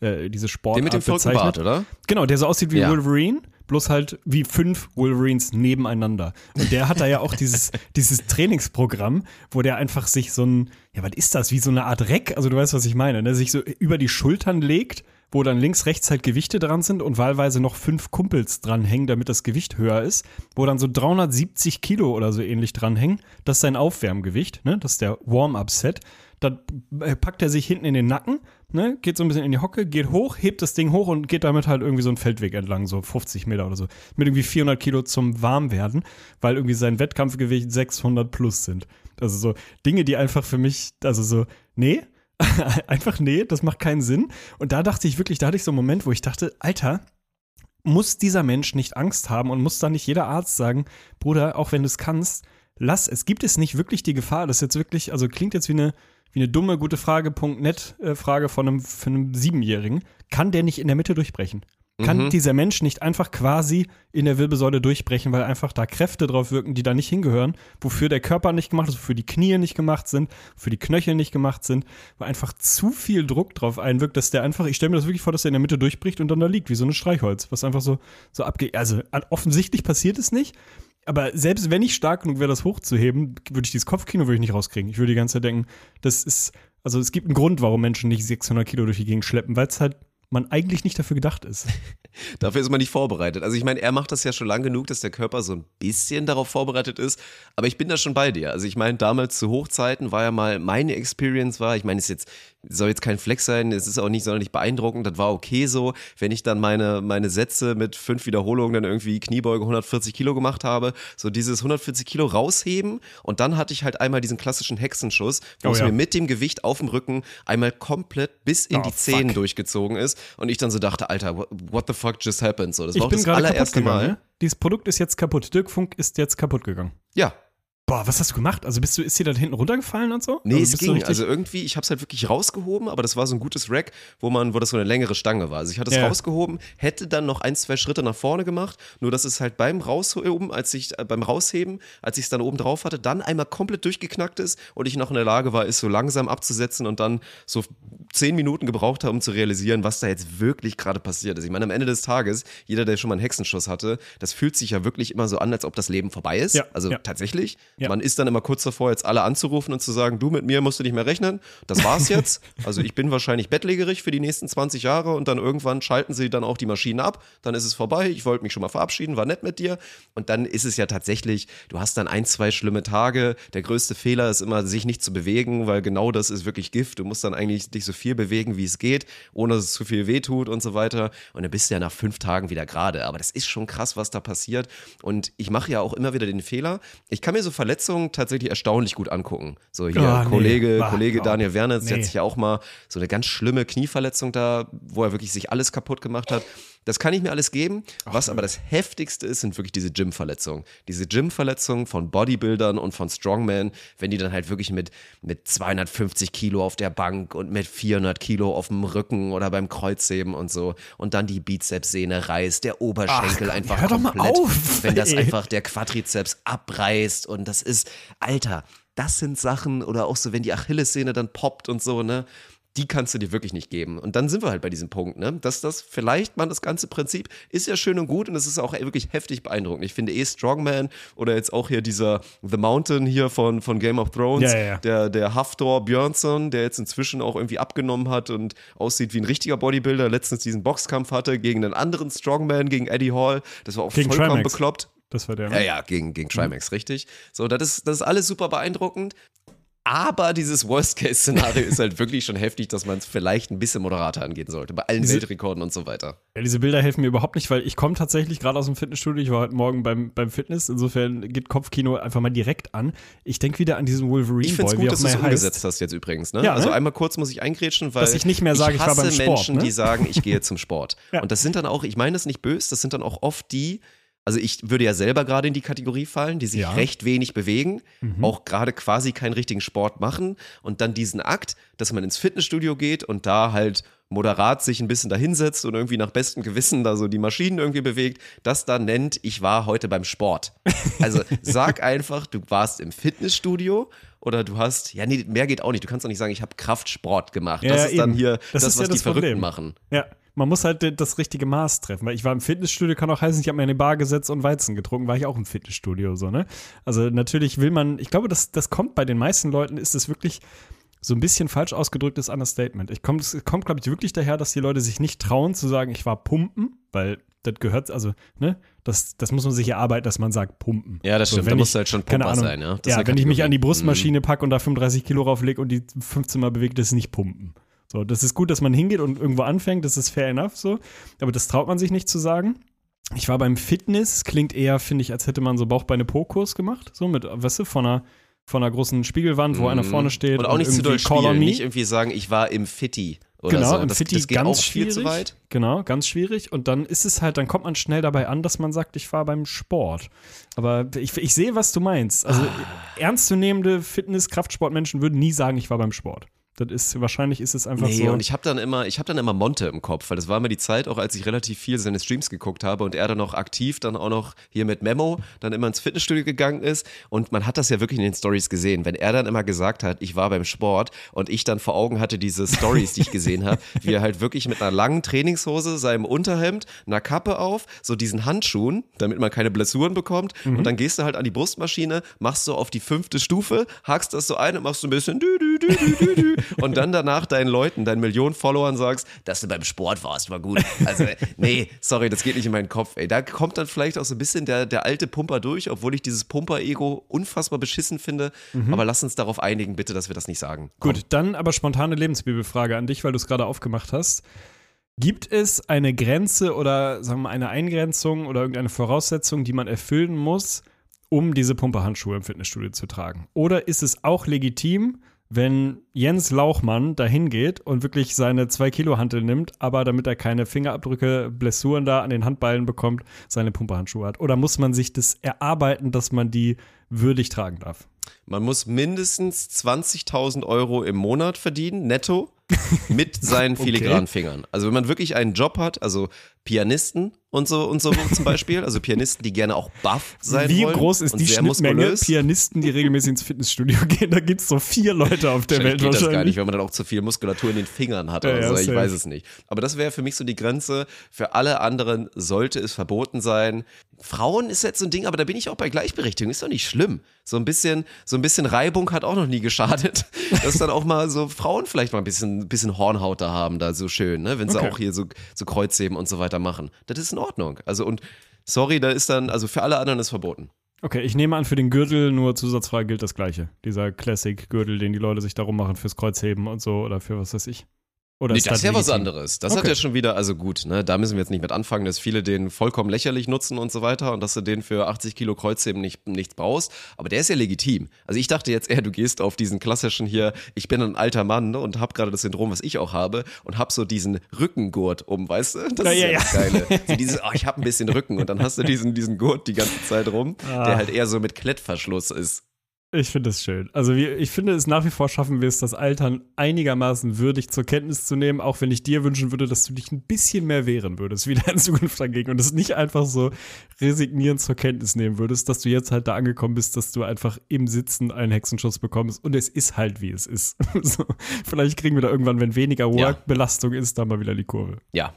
äh, diese Sportart Den mit dem bezeichnet. Bart, oder? Genau, der so aussieht wie Ja. Wolverine, bloß halt wie fünf Wolverines nebeneinander. Und der hat da ja auch dieses, dieses Trainingsprogramm, wo der einfach sich so ein, ja, was ist das, wie so eine Art Reck, also du weißt, was ich meine, ne? sich so über die Schultern legt, wo dann links, rechts halt Gewichte dran sind und wahlweise noch fünf Kumpels dranhängen, damit das Gewicht höher ist, wo dann so 370 Kilo oder so ähnlich dranhängen. Das ist sein Aufwärmgewicht, ne? das ist der Warm-Up-Set. Dann packt er sich hinten in den Nacken, ne, geht so ein bisschen in die Hocke, geht hoch, hebt das Ding hoch und geht damit halt irgendwie so einen Feldweg entlang, so 50 Meter oder so. Mit irgendwie 400 Kilo zum Warmwerden, weil irgendwie sein Wettkampfgewicht 600 plus sind. Also so Dinge, die einfach für mich, also so, nee, einfach nee, das macht keinen Sinn. Und da dachte ich wirklich, da hatte ich so einen Moment, wo ich dachte, Alter, muss dieser Mensch nicht Angst haben und muss da nicht jeder Arzt sagen, Bruder, auch wenn du es kannst, lass, es gibt es nicht wirklich die Gefahr, das ist jetzt wirklich, also klingt jetzt wie eine, wie eine dumme, gute Frage.net äh, Frage von einem, von einem Siebenjährigen, kann der nicht in der Mitte durchbrechen? Kann dieser Mensch nicht einfach quasi in der Wirbelsäule durchbrechen, weil einfach da Kräfte drauf wirken, die da nicht hingehören, wofür der Körper nicht gemacht ist, wofür die Knie nicht gemacht sind, wofür die Knöchel nicht gemacht sind, weil einfach zu viel Druck drauf einwirkt, dass der einfach, ich stelle mir das wirklich vor, dass der in der Mitte durchbricht und dann da liegt, wie so ein Streichholz, was einfach so, so abgeht. Also offensichtlich passiert es nicht, aber selbst wenn ich stark genug wäre, das hochzuheben, würde ich dieses Kopfkino würde ich nicht rauskriegen. Ich würde die ganze Zeit denken, das ist, also es gibt einen Grund, warum Menschen nicht 600 Kilo durch die Gegend schleppen, weil es halt man eigentlich nicht dafür gedacht ist. Dafür ist man nicht vorbereitet. Also ich meine, er macht das ja schon lang genug, dass der Körper so ein bisschen darauf vorbereitet ist. Aber ich bin da schon bei dir. Also ich meine, damals zu Hochzeiten war ja mal meine Experience war, ich meine, ist jetzt soll jetzt kein Flex sein, es ist auch nicht sonderlich beeindruckend, das war okay so. Wenn ich dann meine, meine Sätze mit fünf Wiederholungen dann irgendwie Kniebeuge 140 Kilo gemacht habe, so dieses 140 Kilo rausheben und dann hatte ich halt einmal diesen klassischen Hexenschuss, wo Oh es ja. mir mit dem Gewicht auf dem Rücken einmal komplett bis in Oh, die Zehen fuck. durchgezogen ist und ich dann so dachte, Alter, what- the fuck just happened? So, das war Ich auch bin das allererste gegangen. Mal. Ne? Dieses Produkt ist jetzt kaputt. Dirk Funk ist jetzt kaputt gegangen. Ja, Boah, was hast du gemacht? Also bist du, ist dir da hinten runtergefallen und so? Nee, also es ging. Also irgendwie, ich habe es halt wirklich rausgehoben, aber das war so ein gutes Rack, wo man, wo das so eine längere Stange war. Also ich hatte es Ja. rausgehoben, hätte dann noch ein, zwei Schritte nach vorne gemacht, nur dass es halt beim Rausheben, als ich, äh, beim Rausheben, als ich es dann oben drauf hatte, dann einmal komplett durchgeknackt ist und ich noch in der Lage war, es so langsam abzusetzen und dann so zehn Minuten gebraucht habe, um zu realisieren, was da jetzt wirklich gerade passiert ist. Ich meine, am Ende des Tages, jeder, der schon mal einen Hexenschuss hatte, das fühlt sich ja wirklich immer so an, als ob das Leben vorbei ist. Ja, Also ja. tatsächlich. Ja. Man ist dann immer kurz davor, jetzt alle anzurufen und zu sagen, du mit mir musst du nicht mehr rechnen. Das war's jetzt. Also ich bin wahrscheinlich bettlägerig für die nächsten 20 Jahre und dann irgendwann schalten sie dann auch die Maschinen ab. Dann ist es vorbei. Ich wollte mich schon mal verabschieden, war nett mit dir. Und dann ist es ja tatsächlich, du hast dann ein, zwei schlimme Tage. Der größte Fehler ist immer, sich nicht zu bewegen, weil genau das ist wirklich Gift. Du musst dann eigentlich dich so viel bewegen, wie es geht, ohne dass es zu viel wehtut und so weiter. Und dann bist du ja nach fünf Tagen wieder gerade. Aber das ist schon krass, was da passiert. Und ich mache ja auch immer wieder den Fehler. Ich kann mir so Verletzungen tatsächlich erstaunlich gut angucken. So hier, nee. Kollege, Ah, Kollege oh. Daniel Wernitz, der Nee. hat sich ja auch mal so eine ganz schlimme Knieverletzung da, wo er wirklich sich alles kaputt gemacht hat. Das kann ich mir alles geben. Was aber das heftigste ist, sind wirklich diese Gym-Verletzungen. Diese Gym-Verletzungen von Bodybuildern und von Strongmen, wenn die dann halt wirklich mit, mit 250 Kilo auf der Bank und mit 400 Kilo auf dem Rücken oder beim Kreuzheben und so und dann die Bizepssehne reißt, der Oberschenkel Ach, einfach hör doch mal komplett, auf, wenn das ey. einfach der Quadrizeps abreißt und das ist, Alter, das sind Sachen oder auch so, wenn die Achillessehne dann poppt und so, ne? Die kannst du dir wirklich nicht geben. Und dann sind wir halt bei diesem Punkt, ne? Dass das vielleicht man das ganze Prinzip ist ja schön und gut und es ist auch wirklich heftig beeindruckend. Ich finde eh Strongman oder jetzt auch hier dieser The Mountain hier von, von Game of Thrones, Ja, ja, ja. der, der Haftor Björnsson, der jetzt inzwischen auch irgendwie abgenommen hat und aussieht wie ein richtiger Bodybuilder, letztens diesen Boxkampf hatte gegen einen anderen Strongman, gegen Eddie Hall. Das war auch Gegen vollkommen Trimax. bekloppt. Das war der. Ja, ja, gegen, gegen Trimax, richtig. So, das ist, das ist alles super beeindruckend. Aber dieses Worst-Case-Szenario ist halt wirklich schon heftig, dass man es vielleicht ein bisschen moderater angehen sollte. Bei allen Diese- Weltrekorden und so weiter. Ja, diese Bilder helfen mir überhaupt nicht, weil ich komme tatsächlich gerade aus dem Fitnessstudio. Ich war heute Morgen beim, beim Fitness. Insofern geht Kopfkino einfach mal direkt an. Ich denke wieder an diesen Wolverine Ich finde es gut, dass du es umgesetzt hast jetzt übrigens. Ne? Ja, also ne? einmal kurz muss ich eingrätschen, weil Dass ich nicht mehr sage, ich war hasse beim Sport, Menschen, ne? die sagen, ich gehe zum Sport. Ja. Und das sind dann auch, ich meine das nicht böse, das sind dann auch oft die, also ich würde ja selber gerade in die Kategorie fallen, die sich Ja. recht wenig bewegen, Mhm. auch gerade quasi keinen richtigen Sport machen und dann diesen Akt, dass man ins Fitnessstudio geht und da halt moderat sich ein bisschen dahinsetzt und irgendwie nach bestem Gewissen da so die Maschinen irgendwie bewegt, das dann nennt, ich war heute beim Sport. Also sag einfach, du warst im Fitnessstudio oder du hast, ja nee, mehr geht auch nicht, du kannst doch nicht sagen, ich habe Kraftsport gemacht. Ja, das ist dann eben. hier Das das, was ja die das Verrückten Problem. machen. Ja, man muss halt das richtige Maß treffen. Weil ich war im Fitnessstudio, kann auch heißen, ich habe mir in eine Bar gesetzt und Weizen getrunken, war ich auch im Fitnessstudio so, ne? Also natürlich will man, ich glaube, das, das kommt bei den meisten Leuten, ist es wirklich so ein bisschen falsch ausgedrücktes Understatement. Ich komm, es kommt, glaube ich, wirklich daher, dass die Leute sich nicht trauen zu sagen, ich war pumpen, weil das gehört, also, ne, das, das muss man sich erarbeiten, dass man sagt, pumpen. Ja, das So, stimmt, da du halt schon Pumper Ahnung, sein, ja. Das ja, wenn ich mich an die. Brustmaschine packe und da 35 Kilo rauflege und die 15 Mal bewegt, das ist nicht pumpen. So, das ist gut, dass man hingeht und irgendwo anfängt, das ist fair enough so, aber das traut man sich nicht zu sagen. Ich war beim Fitness, klingt eher, finde ich, als hätte man so Bauchbeine-Po-Kurs gemacht, so mit, weißt du, von einer, von einer großen Spiegelwand, wo einer vorne steht. Mhm. Und auch nicht zu doll spielen, nicht irgendwie sagen, ich war im Fitti genau, so. im das, Fitti das ganz schwierig. Genau, ganz schwierig. Und dann ist es halt, dann kommt man schnell dabei an, dass man sagt, ich war beim Sport. Aber ich, ich sehe, was du meinst. Also Ah. ernstzunehmende Fitness-Kraftsportmenschen würden nie sagen, ich war beim Sport. Das ist, wahrscheinlich ist es einfach Nee, so. und ich habe dann immer, ich habe dann immer Monte im Kopf, weil das war immer die Zeit, auch als ich relativ viel seine Streams geguckt habe und er dann noch aktiv, dann auch noch hier mit Memo, dann immer ins Fitnessstudio gegangen ist. Und man hat das ja wirklich in den Stories gesehen, wenn er dann immer gesagt hat, ich war beim Sport und ich dann vor Augen hatte diese Stories, die ich gesehen habe, wie er halt wirklich mit einer langen Trainingshose, seinem Unterhemd, einer Kappe auf, so diesen Handschuhen, damit man keine Blessuren bekommt. Und dann gehst du halt an die Brustmaschine, machst so auf die fünfte Stufe, hakst das so ein und machst so ein bisschen dü, dü, dü, dü, dü, dü, und dann danach deinen Leuten, deinen Millionen Followern sagst, dass du beim Sport warst, war gut. Also, nee, sorry, das geht nicht in meinen Kopf, ey. Da kommt dann vielleicht auch so ein bisschen der, der alte Pumper durch, obwohl ich dieses Pumper-Ego unfassbar beschissen finde. Aber lass uns darauf einigen, bitte, dass wir das nicht sagen. Komm. Gut, dann aber spontane Lebensbibelfrage an dich, weil du es gerade aufgemacht hast. Gibt es eine Grenze oder sagen wir mal eine Eingrenzung oder irgendeine Voraussetzung, die man erfüllen muss, um diese Pumperhandschuhe im Fitnessstudio zu tragen? Oder ist es auch legitim, wenn Jens Lauchmann dahin geht und wirklich seine 2 Kilo Hantel nimmt, aber damit er keine Fingerabdrücke, Blessuren da an den Handballen bekommt, seine Pumperhandschuhe hat? Oder muss man sich das erarbeiten, dass man die würdig tragen darf? Man muss mindestens 20.000 Euro im Monat verdienen, netto, mit seinen Okay. filigranen Fingern. Also wenn man wirklich einen Job hat, also Pianisten und so und so zum Beispiel, also Pianisten, die gerne auch buff sein Wie wollen. groß ist die Schnittmenge muskulös. Pianisten, die regelmäßig ins Fitnessstudio gehen? Da gibt es so vier Leute auf der Welt Wahrscheinlich geht das gar nicht, wahrscheinlich. wenn man dann auch zu viel Muskulatur in den Fingern hat oder ja, so. Ich safe. weiß es nicht. Aber das wäre für mich so die Grenze. Für alle anderen sollte es verboten sein. Frauen ist jetzt so ein Ding, aber da bin ich auch bei Gleichberechtigung. Ist doch nicht schlimm. So ein bisschen, so ein bisschen Reibung hat auch noch nie geschadet. Dass dann auch mal so Frauen vielleicht mal ein bisschen, bisschen Hornhaut da haben, da so schön, ne? Wenn sie Okay. auch hier so, so Kreuzheben und so weiter machen. Das ist in Ordnung. Also und sorry, da ist dann, also für alle anderen ist verboten. Okay, ich nehme an, für den Gürtel nur zusatzfrei gilt das Gleiche. Dieser Classic-Gürtel, den die Leute sich darum machen fürs Kreuzheben und so oder für was weiß ich. Oder Nee, ist das ist ja was anderes. Das hat Okay. ja schon wieder, also gut, ne, da müssen wir jetzt nicht mit anfangen, dass viele den vollkommen lächerlich nutzen und so weiter und dass du den für 80 Kilo Kreuzheben nicht, nichts brauchst. Aber der ist ja legitim. Also ich dachte jetzt eher, du gehst auf diesen klassischen hier, ich bin ein alter Mann ne, und hab gerade das Syndrom, was ich auch habe und hab so diesen Rückengurt um, weißt du? Das Ja, ist ja, ja, das Geile. So dieses, oh, ich hab ein bisschen Rücken und dann hast du diesen, diesen Gurt die ganze Zeit rum, Ah. der halt eher so mit Klettverschluss ist. Ich finde es schön. Also wir, ich finde es nach wie vor schaffen wir es, das Altern einigermaßen würdig zur Kenntnis zu nehmen, auch wenn ich dir wünschen würde, dass du dich ein bisschen mehr wehren würdest, wieder in Zukunft dagegen und es nicht einfach so resignierend zur Kenntnis nehmen würdest, dass du jetzt halt da angekommen bist, dass du einfach im Sitzen einen Hexenschuss bekommst und es ist halt wie es ist. so, vielleicht kriegen wir da irgendwann, wenn weniger Work-Belastung ist, da mal wieder die Kurve. Ja,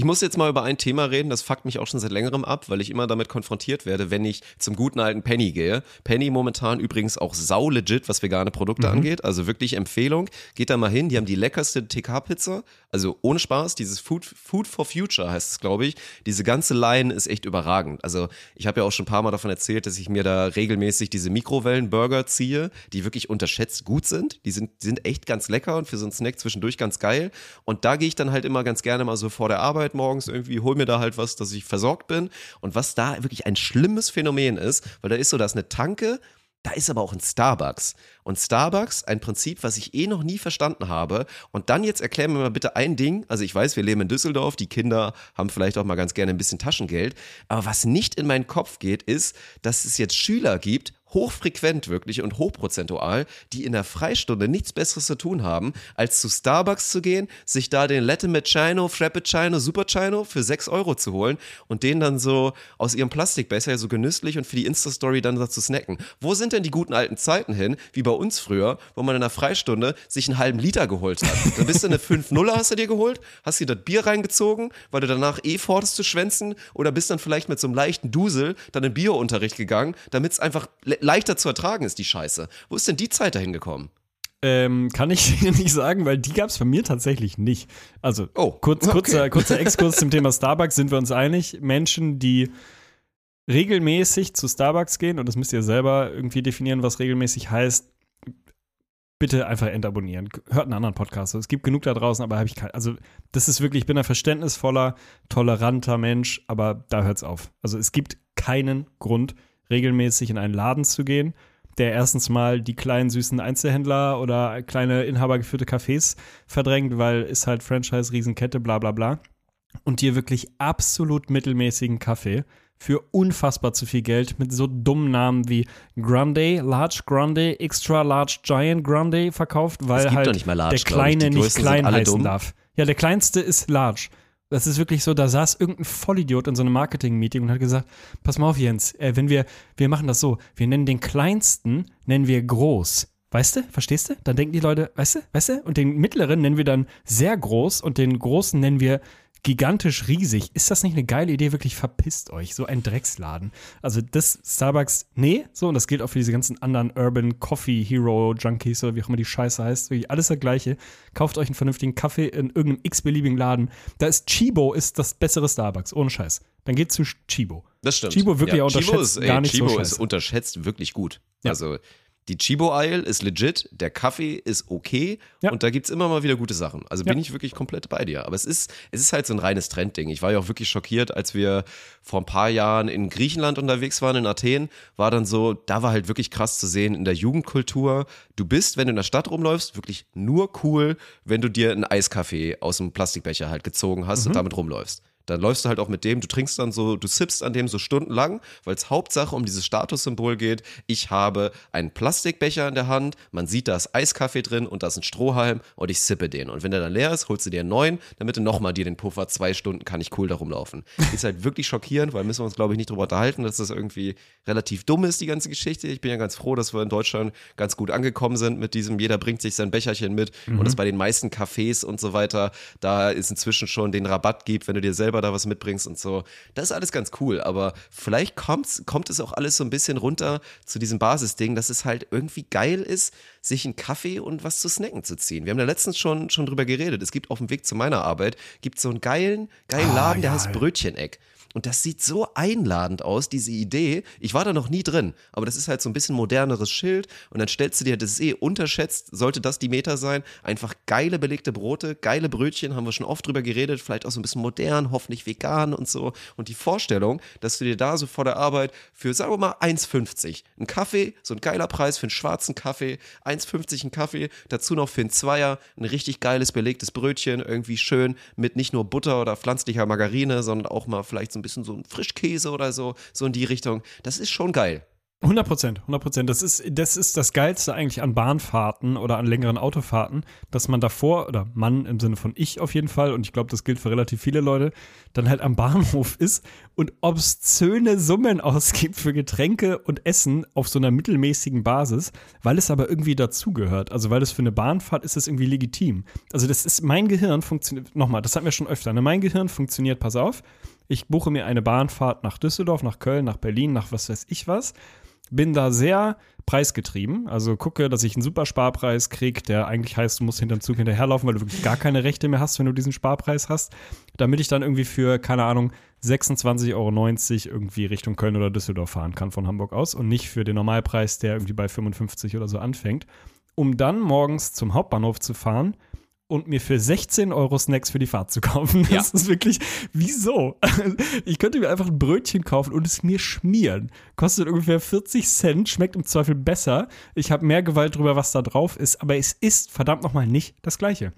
ich muss jetzt mal über ein Thema reden, das fuckt mich auch schon seit längerem ab, weil ich immer damit konfrontiert werde, wenn ich zum guten alten Penny gehe. Penny momentan übrigens auch sau legit, was vegane Produkte mhm. angeht. Also wirklich Empfehlung. Geht da mal hin, die haben die leckerste TK-Pizza. Also ohne Spaß, dieses Food, Food for Future heißt es, glaube ich. Diese ganze Line ist echt überragend. Also ich habe ja auch schon ein paar Mal davon erzählt, dass ich mir da regelmäßig diese Mikrowellenburger ziehe, die wirklich unterschätzt gut sind. Die sind, sind echt ganz lecker und für so einen Snack zwischendurch ganz geil. Und da gehe ich dann halt immer ganz gerne mal so vor der Arbeit Arbeit morgens irgendwie, hol mir da halt was, dass ich versorgt bin. Und was da wirklich ein schlimmes Phänomen ist, weil da ist so, da ist eine Tanke, da ist aber auch ein Starbucks. Und Starbucks, ein Prinzip, was ich eh noch nie verstanden habe. Und dann jetzt erklär mir mal bitte ein Ding. Also ich weiß, wir leben in Düsseldorf, die Kinder haben vielleicht auch mal ganz gerne ein bisschen Taschengeld. Aber was nicht in meinen Kopf geht, ist, dass es jetzt Schüler gibt, hochfrequent wirklich und hochprozentual, die in der Freistunde nichts Besseres zu tun haben, als zu Starbucks zu gehen, sich da den Latte Macchiato, Frappuccino, Superchino für 6 Euro zu holen und den dann so aus ihrem Plastikbecher so genüsslich und für die Insta-Story dann dazu snacken. Wo sind denn die guten alten Zeiten hin, wie bei uns früher, wo man in der Freistunde sich einen halben Liter geholt hat? Da bist du eine 5-0er hast du dir geholt, hast dir das Bier reingezogen, weil du danach eh fortest zu schwänzen oder bist dann vielleicht mit so einem leichten Dusel dann in Biounterricht gegangen, damit es einfach leichter zu ertragen ist, die Scheiße. Wo ist denn die Zeit dahin gekommen? Ähm, kann ich dir nicht sagen, weil die gab es bei mir tatsächlich nicht. Also, oh, kurz, okay. kurzer, kurzer Exkurs zum Thema Starbucks, sind wir uns einig. Menschen, die regelmäßig zu Starbucks gehen, und das müsst ihr selber irgendwie definieren, was regelmäßig heißt, bitte einfach entabonnieren. Hört einen anderen Podcast. Es gibt genug da draußen, aber habe ich kein. Also, das ist wirklich, ich bin ein verständnisvoller, toleranter Mensch, aber da hört es auf. Also, es gibt keinen Grund, regelmäßig in einen Laden zu gehen, der erstens mal die kleinen süßen Einzelhändler oder kleine inhabergeführte Cafés verdrängt, weil ist halt Franchise, Riesenkette, bla bla bla. Und dir wirklich absolut mittelmäßigen Kaffee für unfassbar zu viel Geld mit so dummen Namen wie Grande, Large Grande, Extra Large Giant Grande verkauft, weil halt large, der Kleine nicht klein heißen dumm. darf. Ja, der Kleinste ist Large. Das ist wirklich so, da saß irgendein Vollidiot in so einem Marketing-Meeting und hat gesagt, pass mal auf, Jens, äh, wenn wir, wir machen das so, wir nennen den kleinsten, nennen wir groß. Weißt du, verstehst du? Dann denken die Leute, weißt du, weißt du? Und den mittleren nennen wir dann sehr groß und den großen nennen wir gigantisch riesig. Ist das nicht eine geile Idee? Wirklich verpisst euch. So ein Drecksladen. Also das Starbucks, nee, so, und das gilt auch für diese ganzen anderen Urban Coffee Hero Junkies oder wie auch immer die Scheiße heißt. Wirklich alles das Gleiche. Kauft euch einen vernünftigen Kaffee in irgendeinem x-beliebigen Laden. Da ist Chibo ist das bessere Starbucks. Ohne Scheiß. Dann geht zu Chibo. Das stimmt. Chibo wirklich ja, unterschätzt Chibo ist, ey, gar nicht Chibo so ist unterschätzt wirklich gut. Ja. Also die Chibo Isle ist legit, der Kaffee ist okay ja. und da gibt es immer mal wieder gute Sachen. Also bin ja. ich wirklich komplett bei dir. Aber es ist, es ist halt so ein reines Trendding. Ich war ja auch wirklich schockiert, als wir vor ein paar Jahren in Griechenland unterwegs waren, in Athen, war dann so, da war halt wirklich krass zu sehen in der Jugendkultur. Du bist, wenn du in der Stadt rumläufst, wirklich nur cool, wenn du dir einen Eiskaffee aus dem Plastikbecher halt gezogen hast mhm. und damit rumläufst. Dann läufst du halt auch mit dem, du trinkst dann so, du sippst an dem so stundenlang, weil es Hauptsache um dieses Statussymbol geht. Ich habe einen Plastikbecher in der Hand, man sieht, da ist Eiskaffee drin und da ist ein Strohhalm und ich sippe den. Und wenn der dann leer ist, holst du dir einen neuen, damit du nochmal dir den Puffer, zwei Stunden kann ich cool da rumlaufen. Ist halt wirklich schockierend, weil müssen wir uns, glaube ich, nicht drüber unterhalten, dass das irgendwie relativ dumm ist, die ganze Geschichte. Ich bin ja ganz froh, dass wir in Deutschland ganz gut angekommen sind mit diesem, jeder bringt sich sein Becherchen mit mhm. und es bei den meisten Cafés und so weiter, da ist inzwischen schon den Rabatt gibt, wenn du dir selber da was mitbringst und so. Das ist alles ganz cool, aber vielleicht kommt's, kommt es auch alles so ein bisschen runter zu diesem Basisding, dass es halt irgendwie geil ist, sich einen Kaffee und was zu snacken zu ziehen. Wir haben da letztens schon, schon drüber geredet. Es gibt auf dem Weg zu meiner Arbeit, gibt so einen geilen, geilen ah, Laden, der ja, heißt Brötcheneck. Und das sieht so einladend aus, diese Idee. Ich war da noch nie drin, aber das ist halt so ein bisschen moderneres Schild. Und dann stellst du dir, das eh unterschätzt, sollte das die Meter sein. Einfach geile belegte Brote, geile Brötchen, haben wir schon oft drüber geredet. Vielleicht auch so ein bisschen modern, hoffentlich vegan und so. Und die Vorstellung, dass du dir da so vor der Arbeit für, sagen wir mal, 1,50 ein Kaffee, so ein geiler Preis für einen schwarzen Kaffee, 1,50 ein Kaffee, dazu noch für einen Zweier ein richtig geiles belegtes Brötchen, irgendwie schön mit nicht nur Butter oder pflanzlicher Margarine, sondern auch mal vielleicht so ein bisschen so ein Frischkäse oder so, so in die Richtung. Das ist schon geil. 100 Prozent, 100 Prozent. Das ist, das ist das Geilste eigentlich an Bahnfahrten oder an längeren Autofahrten, dass man davor, oder Mann im Sinne von ich auf jeden Fall, und ich glaube, das gilt für relativ viele Leute, dann halt am Bahnhof ist und obszöne Summen ausgibt für Getränke und Essen auf so einer mittelmäßigen Basis, weil es aber irgendwie dazugehört. Also weil es für eine Bahnfahrt ist es irgendwie legitim. Also das ist, mein Gehirn funktioniert, nochmal, das hatten wir schon öfter, ne? mein Gehirn funktioniert, pass auf, ich buche mir eine Bahnfahrt nach Düsseldorf, nach Köln, nach Berlin, nach was weiß ich was bin da sehr preisgetrieben. Also gucke, dass ich einen super Sparpreis kriege, der eigentlich heißt, du musst hinter dem Zug hinterherlaufen, weil du wirklich gar keine Rechte mehr hast, wenn du diesen Sparpreis hast. Damit ich dann irgendwie für, keine Ahnung, 26,90 Euro irgendwie Richtung Köln oder Düsseldorf fahren kann von Hamburg aus und nicht für den Normalpreis, der irgendwie bei 55 oder so anfängt. Um dann morgens zum Hauptbahnhof zu fahren, und mir für 16 Euro Snacks für die Fahrt zu kaufen. Das ja. ist wirklich, wieso? Ich könnte mir einfach ein Brötchen kaufen und es mir schmieren. Kostet ungefähr 40 Cent, schmeckt im Zweifel besser. Ich habe mehr Gewalt drüber, was da drauf ist, aber es ist verdammt nochmal nicht das Gleiche.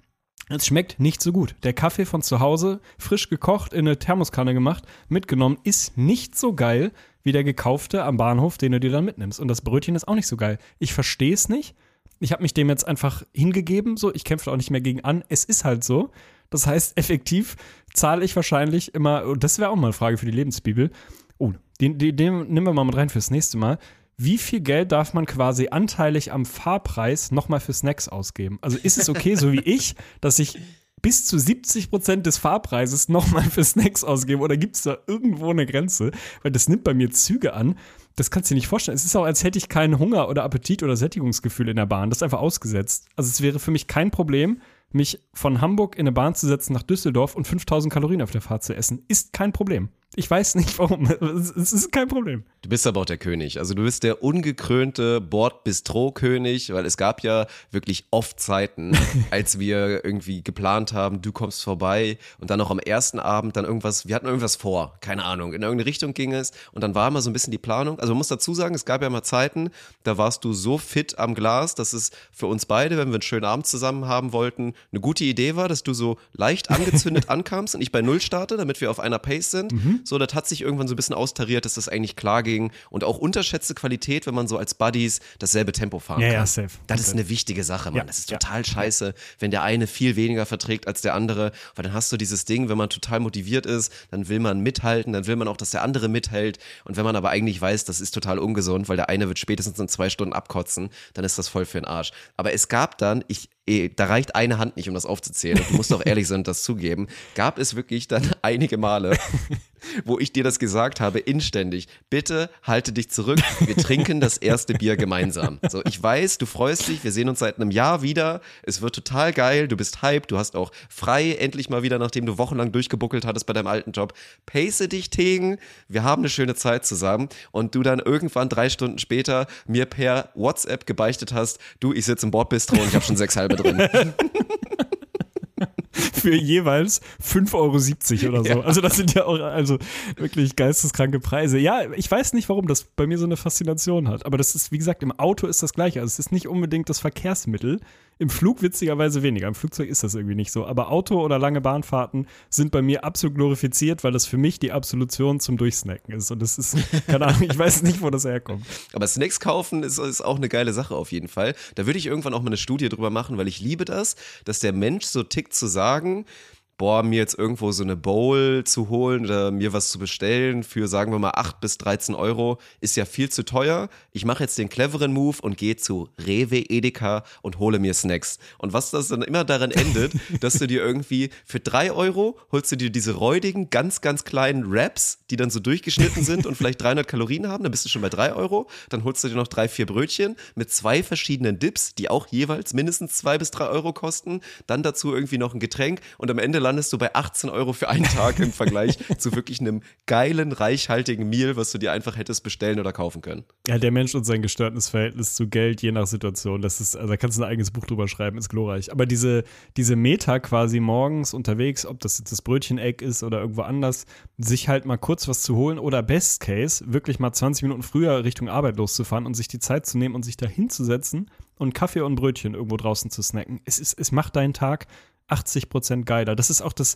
Es schmeckt nicht so gut. Der Kaffee von zu Hause, frisch gekocht, in eine Thermoskanne gemacht, mitgenommen, ist nicht so geil wie der gekaufte am Bahnhof, den du dir dann mitnimmst. Und das Brötchen ist auch nicht so geil. Ich verstehe es nicht ich habe mich dem jetzt einfach hingegeben, so. Ich kämpfe auch nicht mehr gegen an. Es ist halt so. Das heißt, effektiv zahle ich wahrscheinlich immer, und das wäre auch mal eine Frage für die Lebensbibel. Oh, den, den, den nehmen wir mal mit rein fürs nächste Mal. Wie viel Geld darf man quasi anteilig am Fahrpreis nochmal für Snacks ausgeben? Also ist es okay, so wie ich, dass ich bis zu 70 Prozent des Fahrpreises nochmal für Snacks ausgebe? Oder gibt es da irgendwo eine Grenze? Weil das nimmt bei mir Züge an das kannst du dir nicht vorstellen. Es ist auch, als hätte ich keinen Hunger oder Appetit oder Sättigungsgefühl in der Bahn. Das ist einfach ausgesetzt. Also es wäre für mich kein Problem, mich von Hamburg in eine Bahn zu setzen nach Düsseldorf und 5000 Kalorien auf der Fahrt zu essen. Ist kein Problem. Ich weiß nicht warum. Es ist kein Problem. Du bist aber auch der König. Also du bist der ungekrönte Bord-Bistro-König, weil es gab ja wirklich oft Zeiten, als wir irgendwie geplant haben, du kommst vorbei und dann auch am ersten Abend dann irgendwas, wir hatten irgendwas vor, keine Ahnung, in irgendeine Richtung ging es und dann war immer so ein bisschen die Planung. Also man muss dazu sagen, es gab ja mal Zeiten, da warst du so fit am Glas, dass es für uns beide, wenn wir einen schönen Abend zusammen haben wollten, eine gute Idee war, dass du so leicht angezündet ankamst und ich bei Null starte, damit wir auf einer Pace sind. Mhm. So, das hat sich irgendwann so ein bisschen austariert, dass das eigentlich klar ging und auch unterschätzte Qualität, wenn man so als Buddies dasselbe Tempo fahren ja, kann. Ja, safe. Das ist eine wichtige Sache, Mann. Ja, das ist total ja. scheiße, wenn der eine viel weniger verträgt als der andere, weil dann hast du dieses Ding, wenn man total motiviert ist, dann will man mithalten, dann will man auch, dass der andere mithält und wenn man aber eigentlich weiß, das ist total ungesund, weil der eine wird spätestens in zwei Stunden abkotzen, dann ist das voll für den Arsch. Aber es gab dann, ich da reicht eine Hand nicht, um das aufzuzählen. Und du musst auch ehrlich sein und das zugeben. Gab es wirklich dann einige Male, wo ich dir das gesagt habe, inständig. Bitte halte dich zurück. Wir trinken das erste Bier gemeinsam. So, ich weiß, du freust dich. Wir sehen uns seit einem Jahr wieder. Es wird total geil. Du bist hyped. Du hast auch frei endlich mal wieder, nachdem du wochenlang durchgebuckelt hattest bei deinem alten Job. Pace dich, Tegen. Wir haben eine schöne Zeit zusammen. Und du dann irgendwann drei Stunden später mir per WhatsApp gebeichtet hast, du, ich sitze im Bordbistro und ich habe schon sechs halbe drin. Für jeweils 5,70 Euro oder so. Ja. Also, das sind ja auch also wirklich geisteskranke Preise. Ja, ich weiß nicht, warum das bei mir so eine Faszination hat. Aber das ist, wie gesagt, im Auto ist das gleiche. Also, es ist nicht unbedingt das Verkehrsmittel. Im Flug witzigerweise weniger. Im Flugzeug ist das irgendwie nicht so. Aber Auto oder lange Bahnfahrten sind bei mir absolut glorifiziert, weil das für mich die Absolution zum Durchsnacken ist. Und das ist, keine Ahnung, ich weiß nicht, wo das herkommt. Aber Snacks kaufen ist, ist auch eine geile Sache auf jeden Fall. Da würde ich irgendwann auch mal eine Studie drüber machen, weil ich liebe das, dass der Mensch so tickt zu sagen, boah, mir jetzt irgendwo so eine Bowl zu holen oder mir was zu bestellen für, sagen wir mal, 8 bis 13 Euro, ist ja viel zu teuer. Ich mache jetzt den cleveren Move und gehe zu Rewe Edeka und hole mir Snacks. Und was das dann immer daran endet, dass du dir irgendwie für 3 Euro holst du dir diese räudigen, ganz, ganz kleinen Wraps, die dann so durchgeschnitten sind und vielleicht 300 Kalorien haben, dann bist du schon bei 3 Euro. Dann holst du dir noch drei, vier Brötchen mit zwei verschiedenen Dips, die auch jeweils mindestens 2 bis 3 Euro kosten. Dann dazu irgendwie noch ein Getränk und am Ende landest du bei 18 Euro für einen Tag im Vergleich zu wirklich einem geilen, reichhaltigen Meal, was du dir einfach hättest bestellen oder kaufen können. Ja, der Mensch und sein gestörtes Verhältnis zu Geld, je nach Situation, das ist, also da kannst du ein eigenes Buch drüber schreiben, ist glorreich. Aber diese, diese Meta quasi morgens unterwegs, ob das jetzt das Brötchen-Egg ist oder irgendwo anders, sich halt mal kurz was zu holen oder Best Case, wirklich mal 20 Minuten früher Richtung Arbeit loszufahren und sich die Zeit zu nehmen und sich da hinzusetzen und Kaffee und Brötchen irgendwo draußen zu snacken. Es, ist, es macht deinen Tag 80 Prozent geiler. Das ist auch das,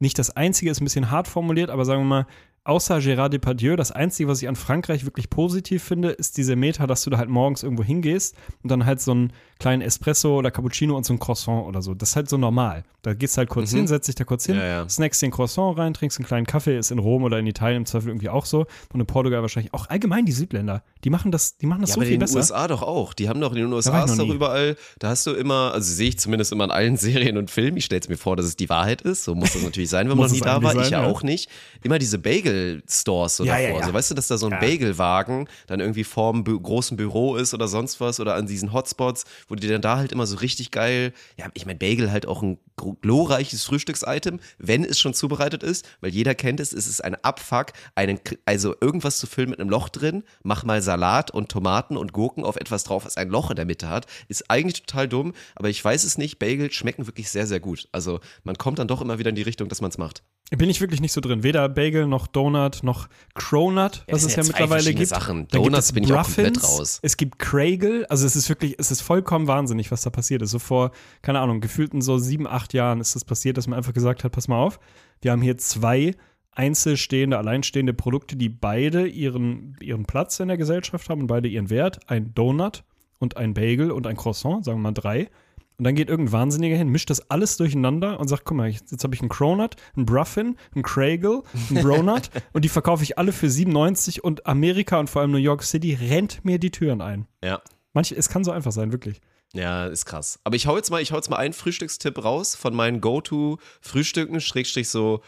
nicht das Einzige, ist ein bisschen hart formuliert, aber sagen wir mal, außer Gérard Depardieu, das Einzige, was ich an Frankreich wirklich positiv finde, ist diese Meta, dass du da halt morgens irgendwo hingehst und dann halt so einen kleinen Espresso oder Cappuccino und so ein Croissant oder so. Das ist halt so normal. Da gehst du halt kurz Mhm. hin, setzt dich da kurz hin, Ja, ja. snackst dir ein Croissant rein, trinkst einen kleinen Kaffee, ist in Rom oder in Italien im Zweifel irgendwie auch so. Und in Portugal wahrscheinlich auch allgemein die Südländer. Die machen das, die machen das Ja, so aber viel in den besser. USA doch auch. Die haben doch in den USA nie. überall, da hast du immer, also sehe ich zumindest immer in allen Serien und Filmen, ich stelle es mir vor, dass es die Wahrheit ist. So muss das natürlich sein, wenn man noch nie es da war. eigentlich ich sein, ja ja. auch nicht. Immer diese Bagel-Stores so Ja, davor. ja. So, weißt du, dass da so ein. Bagelwagen dann irgendwie vorm Bü großen Büro ist oder sonst was oder an diesen Hotspots, wo die dann da halt immer so richtig geil, ja, ich meine, Bagel halt auch ein glorreiches Frühstücksitem, wenn es schon zubereitet ist, weil jeder kennt es, es ist ein Abfuck, einen, also irgendwas zu füllen mit einem Loch drin, mach mal Salat und Tomaten und Gurken auf etwas drauf, was ein Loch in der Mitte hat, ist eigentlich total dumm, aber ich weiß es nicht, Bagels schmecken wirklich sehr, sehr gut. Also man kommt dann doch immer wieder in die Richtung, dass man es macht. Bin ich wirklich nicht so drin. Weder Bagel noch Donut noch Cronut, was das es ja ja mittlerweile gibt. Sachen. Gibt Donuts es bin ich auch komplett raus. Es gibt Craigle, also es ist wirklich, es ist vollkommen wahnsinnig, was da passiert ist. So vor, keine Ahnung, gefühlten so sieben, acht Jahren ist das passiert, dass man einfach gesagt hat, pass mal auf, wir haben hier zwei einzelstehende, alleinstehende Produkte, die beide ihren, ihren Platz in der Gesellschaft haben und beide ihren Wert. Ein Donut und ein Bagel und ein Croissant, sagen wir mal drei. Und dann geht irgendein Wahnsinniger hin, mischt das alles durcheinander und sagt, guck mal, jetzt, jetzt habe ich einen Cronut, einen Bruffin, einen Craigle, einen Bronut und die verkaufe ich alle für 97 und Amerika und vor allem New York City rennt mir die Türen ein. Ja. Manche, es kann so einfach sein, wirklich. Ja, ist krass. Aber ich hau jetzt mal, ich hau jetzt mal einen Frühstückstipp raus von meinen Go-To-Frühstücken, Schrägstrich so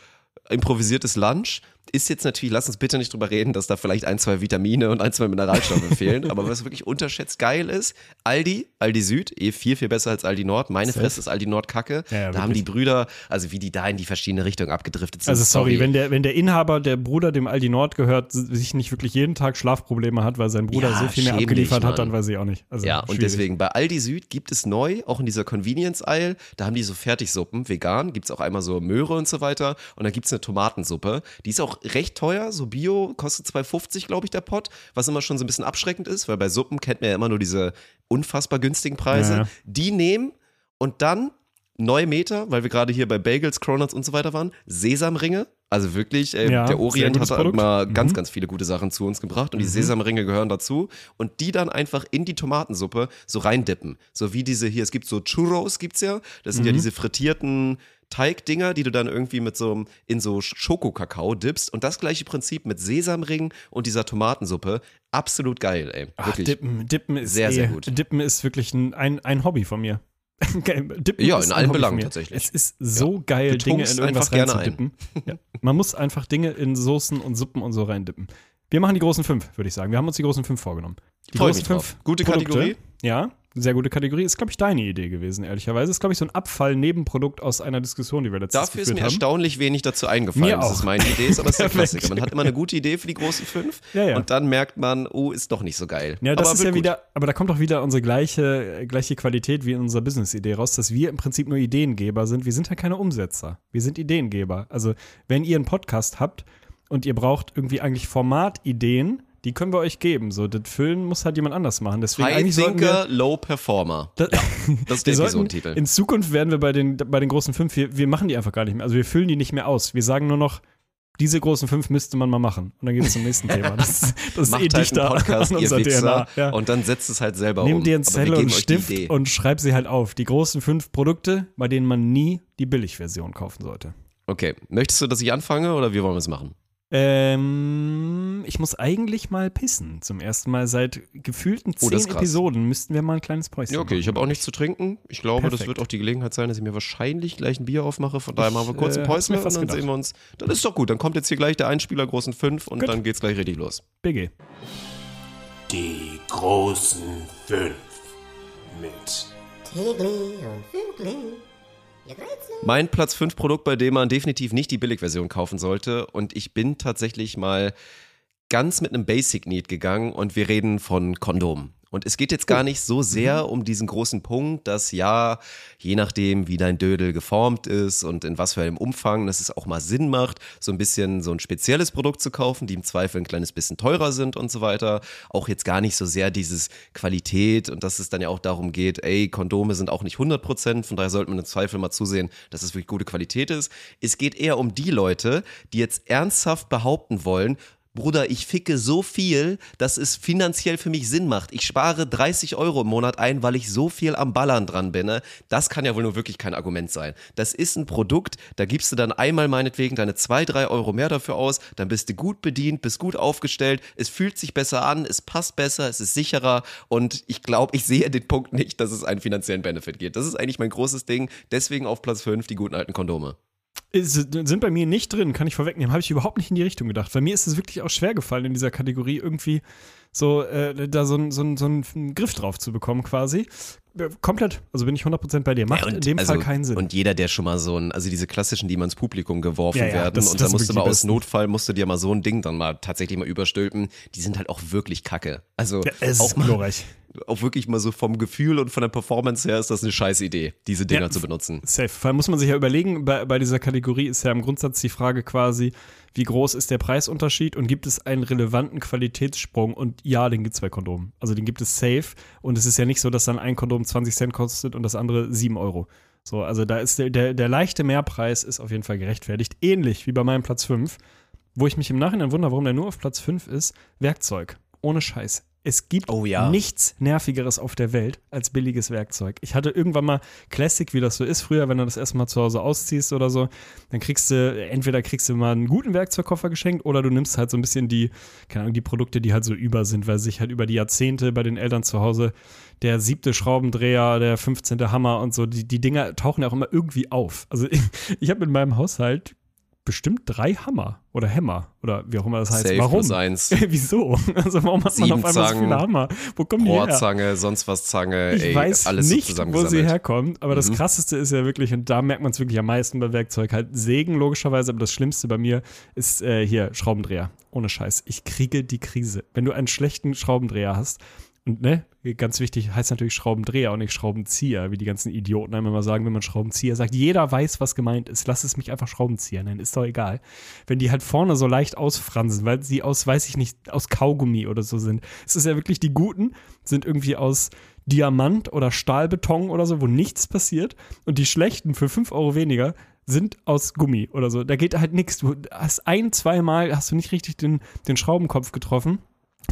improvisiertes Lunch. Ist jetzt natürlich, lass uns bitte nicht drüber reden, dass da vielleicht ein, zwei Vitamine und ein, zwei Mineralstoffe fehlen. Aber was wirklich unterschätzt geil ist, Aldi, Aldi Süd, eh viel, viel besser als Aldi Nord. Meine Safe. Fresse ist Aldi Nord Kacke. Ja, ja, da haben die. Brüder, also wie die da in die verschiedene Richtungen abgedriftet sind. Also sorry, wenn der, wenn der Inhaber, der Bruder dem Aldi Nord gehört, sich nicht wirklich jeden Tag Schlafprobleme hat, weil sein Bruder Ja, so viel mehr abgeliefert dich, hat, dann Mann. weiß ich auch nicht. Also Ja, und schwierig. deswegen bei Aldi Süd gibt es neu, auch in dieser Convenience Aisle, da haben die so Fertigsuppen, vegan, gibt es auch einmal so Möhre und so weiter und dann gibt es eine Tomatensuppe, die ist auch recht teuer, so Bio, kostet 2,50 glaube ich der Pott, was immer schon so ein bisschen abschreckend ist, weil bei Suppen kennt man ja immer nur diese unfassbar günstigen Preise. Ja, ja. Die nehmen und dann neue Meter, weil wir gerade hier bei Bagels, Cronuts und so weiter waren, Sesamringe. Also wirklich, äh, Ja, der Orient hat Produkt. immer ganz, Mhm. ganz viele gute Sachen zu uns gebracht und die Sesamringe gehören dazu und die dann einfach in die Tomatensuppe so reindippen. So wie diese hier, es gibt so Churros gibt's ja, das sind ja Mhm. diese frittierten Teigdinger, die du dann irgendwie mit so einem- in so Schokokakao dippst und das gleiche Prinzip mit Sesamringen und dieser Tomatensuppe. Absolut geil, ey. Ach, Wirklich. Dippen, Dippen ist Sehr, eh, sehr gut. Dippen ist wirklich ein, ein, ein Hobby von mir. Dippen Ja, in allen Belangen tatsächlich. Es ist so geil, Du Dinge in irgendwas reinzudippen. Ja. Man muss einfach Dinge in Soßen und Suppen und so reindippen. Wir machen die großen fünf, würde ich sagen. Wir haben uns die großen fünf vorgenommen. Die Freu großen fünf Gute Produkte, Kategorie. Ja, sehr gute Kategorie. Ist, glaube ich, deine Idee gewesen, ehrlicherweise. Ist, glaube ich, so ein Abfall-Nebenprodukt aus einer Diskussion, die wir letztens Dafür ist mir haben. erstaunlich wenig dazu eingefallen, Mir dass auch. es meine Idee ist, aber es ist der. Klassiker. Man hat immer eine gute Idee für die großen fünf Ja, ja. und dann merkt man, oh, ist doch nicht so geil. Ja, das aber ist ja gut. wieder, aber da kommt auch wieder unsere gleiche, gleiche Qualität wie in unserer Business-Idee raus, dass wir im Prinzip nur Ideengeber sind. Wir sind ja keine Umsetzer. Wir sind Ideengeber. Also, wenn ihr einen Podcast habt und ihr braucht irgendwie eigentlich Formatideen, die können wir euch geben. So, das Füllen muss halt jemand anders machen. Deswegen High eigentlich sollten wir, Thinker, Low Performer. das, Das ist der Episodentitel. in Zukunft werden wir bei den, bei den großen fünf, wir, wir machen die einfach gar nicht mehr. Also wir füllen die nicht mehr aus. Wir sagen nur noch, diese großen fünf müsste man mal machen. Und dann geht es zum nächsten Thema. Das, das ist eh halt dichter Podcast, an unserer DNA. Ja. und dann setzt es halt selber Nimm um. dir einen Zettel und Stift und schreib sie halt auf. Die großen fünf Produkte, bei denen man nie die Billigversion kaufen sollte. Okay, möchtest du, dass ich anfange oder wie wollen wir es machen? Ähm, ich muss eigentlich mal pissen. Zum ersten Mal seit gefühlten Oh, zehn das krass. Episoden müssten wir mal ein kleines Päuschen Ja, okay, ich habe auch nichts zu trinken. Ich glaube, das Perfekt. wird auch die Gelegenheit sein, dass ich mir wahrscheinlich gleich ein Bier aufmache. Von daher Ich, machen wir kurz ein äh, Päuschen und dann gedacht. sehen wir uns. Dann ist doch gut. Dann kommt jetzt hier gleich der Einspieler großen fünf und Gut. dann geht's gleich richtig los. BG. Die großen fünf mit Tegli und Fünkli. Mein Platz 5 Produkt, bei dem man definitiv nicht die Billigversion kaufen sollte. Und ich bin tatsächlich mal ganz mit einem Basic Need gegangen und wir reden von Kondom. Und es geht jetzt gar nicht so sehr um diesen großen Punkt, dass ja, je nachdem, wie dein Dödel geformt ist und in was für einem Umfang, dass es auch mal Sinn macht, so ein bisschen so ein spezielles Produkt zu kaufen, die im Zweifel ein kleines bisschen teurer sind und so weiter. Auch jetzt gar nicht so sehr dieses Qualität und dass es dann ja auch darum geht, ey, Kondome sind auch nicht 100 Prozent, von daher sollte man im Zweifel mal zusehen, dass es wirklich gute Qualität ist. Es geht eher um die Leute, die jetzt ernsthaft behaupten wollen, Bruder, ich ficke so viel, dass es finanziell für mich Sinn macht. Ich spare 30 Euro im Monat ein, weil ich so viel am Ballern dran bin. ne? Das kann ja wohl nur wirklich kein Argument sein. Das ist ein Produkt, da gibst du dann einmal meinetwegen deine 2, 3 Euro mehr dafür aus, dann bist du gut bedient, bist gut aufgestellt, es fühlt sich besser an, es passt besser, es ist sicherer und ich glaube, ich sehe den Punkt nicht, dass es einen finanziellen Benefit geht. Das ist eigentlich mein großes Ding. Deswegen auf Platz 5 die guten alten Kondome. Sind bei mir nicht drin, kann ich vorwegnehmen. Habe ich überhaupt nicht in die Richtung gedacht. Bei mir ist es wirklich auch schwer gefallen, in dieser Kategorie irgendwie so, äh, da so, so, so einen Griff drauf zu bekommen, quasi. Äh, Komplett. Also bin ich 100% bei dir. Macht Ja, und in dem also- Fall keinen Sinn. Und jeder, der schon mal so ein, also diese klassischen, die mal ins Publikum geworfen Ja, ja, werden das- und das da musst du mal aus. Notfall, musst du dir mal so ein Ding dann mal tatsächlich mal überstülpen, die sind halt auch wirklich kacke. Also es auch ist mal, glorreich. auch wirklich mal so vom Gefühl und von der Performance her ist das eine scheiß Idee, diese Dinger zu benutzen. Safe. Vor allem muss man sich ja überlegen, bei, bei dieser Kategorie ist ja im Grundsatz die Frage quasi, wie groß ist der Preisunterschied und gibt es einen relevanten Qualitätssprung? Und ja, den gibt es bei Kondomen. Also den gibt es safe. Und es ist ja nicht so, dass dann ein Kondom 20 Cent kostet und das andere 7 Euro. So, also da ist der, der, der leichte Mehrpreis ist auf jeden Fall gerechtfertigt. Ähnlich wie bei meinem Platz 5, wo ich mich im Nachhinein wundere, warum der nur auf Platz 5 ist, Werkzeug. Ohne Scheiß. Es gibt Oh ja. nichts Nervigeres auf der Welt als billiges Werkzeug. Ich hatte irgendwann mal Classic, wie das so ist früher, wenn du das erstmal zu Hause ausziehst oder so, dann kriegst du, entweder kriegst du mal einen guten Werkzeugkoffer geschenkt oder du nimmst halt so ein bisschen die, keine Ahnung, die Produkte, die halt so über sind, weil sich halt über die Jahrzehnte bei den Eltern zu Hause der siebte Schraubendreher, der 15. Hammer und so, die, die Dinger tauchen ja auch immer irgendwie auf. Also ich, ich habe in meinem Haushalt bestimmt drei Hammer oder Hämmer oder wie auch immer das heißt. Safe Warum? eins. Wieso? Also warum hat man Sieben auf einmal so Zangen, viele Hammer? Wo kommen die her? Rohrzange, sonst was Zange, Ich ey, weiß alles nicht, so wo sie herkommt, aber das Mhm. krasseste ist ja wirklich, und da merkt man es wirklich am meisten bei Werkzeug, halt Sägen logischerweise, aber das Schlimmste bei mir ist äh, hier Schraubendreher. Ohne Scheiß. Ich kriege die Krise. Wenn du einen schlechten Schraubendreher hast, und ne, ganz wichtig, heißt natürlich Schraubendreher und nicht Schraubenzieher, wie die ganzen Idioten einmal mal sagen, wenn man Schraubenzieher sagt. Jeder weiß, was gemeint ist. Lass es mich einfach Schraubenzieher nennen, ist doch egal. Wenn die halt vorne so leicht ausfransen, weil sie aus, weiß ich nicht, aus Kaugummi oder so sind. Es ist ja wirklich, die guten sind irgendwie aus Diamant oder Stahlbeton oder so, wo nichts passiert. Und die schlechten für 5 Euro weniger sind aus Gummi oder so. Da geht halt nichts. Du hast ein, zweimal hast du nicht richtig den, den Schraubenkopf getroffen.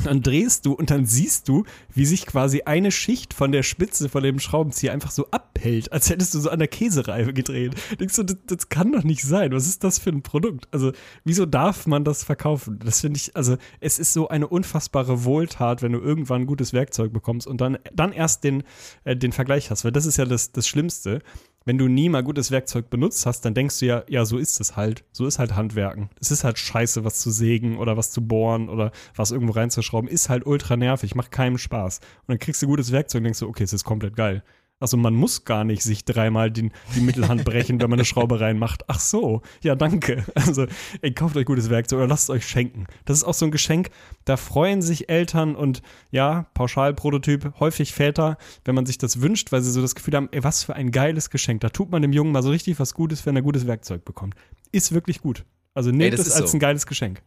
Dann drehst du und dann siehst du, wie sich quasi eine Schicht von der Spitze von dem Schraubenzieher einfach so abhält, als hättest du so an der Käsereibe gedreht. Denkst du, das, das kann doch nicht sein. Was ist das für ein Produkt? Also, wieso darf man das verkaufen? Das finde ich, also, es ist so eine unfassbare Wohltat, wenn du irgendwann ein gutes Werkzeug bekommst und dann, dann erst den, äh, den Vergleich hast. Weil das ist ja das, das Schlimmste. Wenn du nie mal gutes Werkzeug benutzt hast, dann denkst du ja, ja, so ist es halt. So ist halt Handwerken. Es ist halt scheiße, was zu sägen oder was zu bohren oder was irgendwo reinzuschrauben. Ist halt ultra nervig, macht keinem Spaß. Und dann kriegst du gutes Werkzeug und denkst du, okay, es ist komplett geil. Also man muss gar nicht sich dreimal den, die Mittelhand brechen, wenn man eine Schraube reinmacht. Ach so, ja danke. Also ey, kauft euch gutes Werkzeug oder lasst es euch schenken. Das ist auch so ein Geschenk, da freuen sich Eltern und ja, Pauschalprototyp, häufig Väter, wenn man sich das wünscht, weil sie so das Gefühl haben, ey, was für ein geiles Geschenk. Da tut man dem Jungen mal so richtig was Gutes, wenn er gutes Werkzeug bekommt. Ist wirklich gut. Also nehmt es als so. ein geiles Geschenk.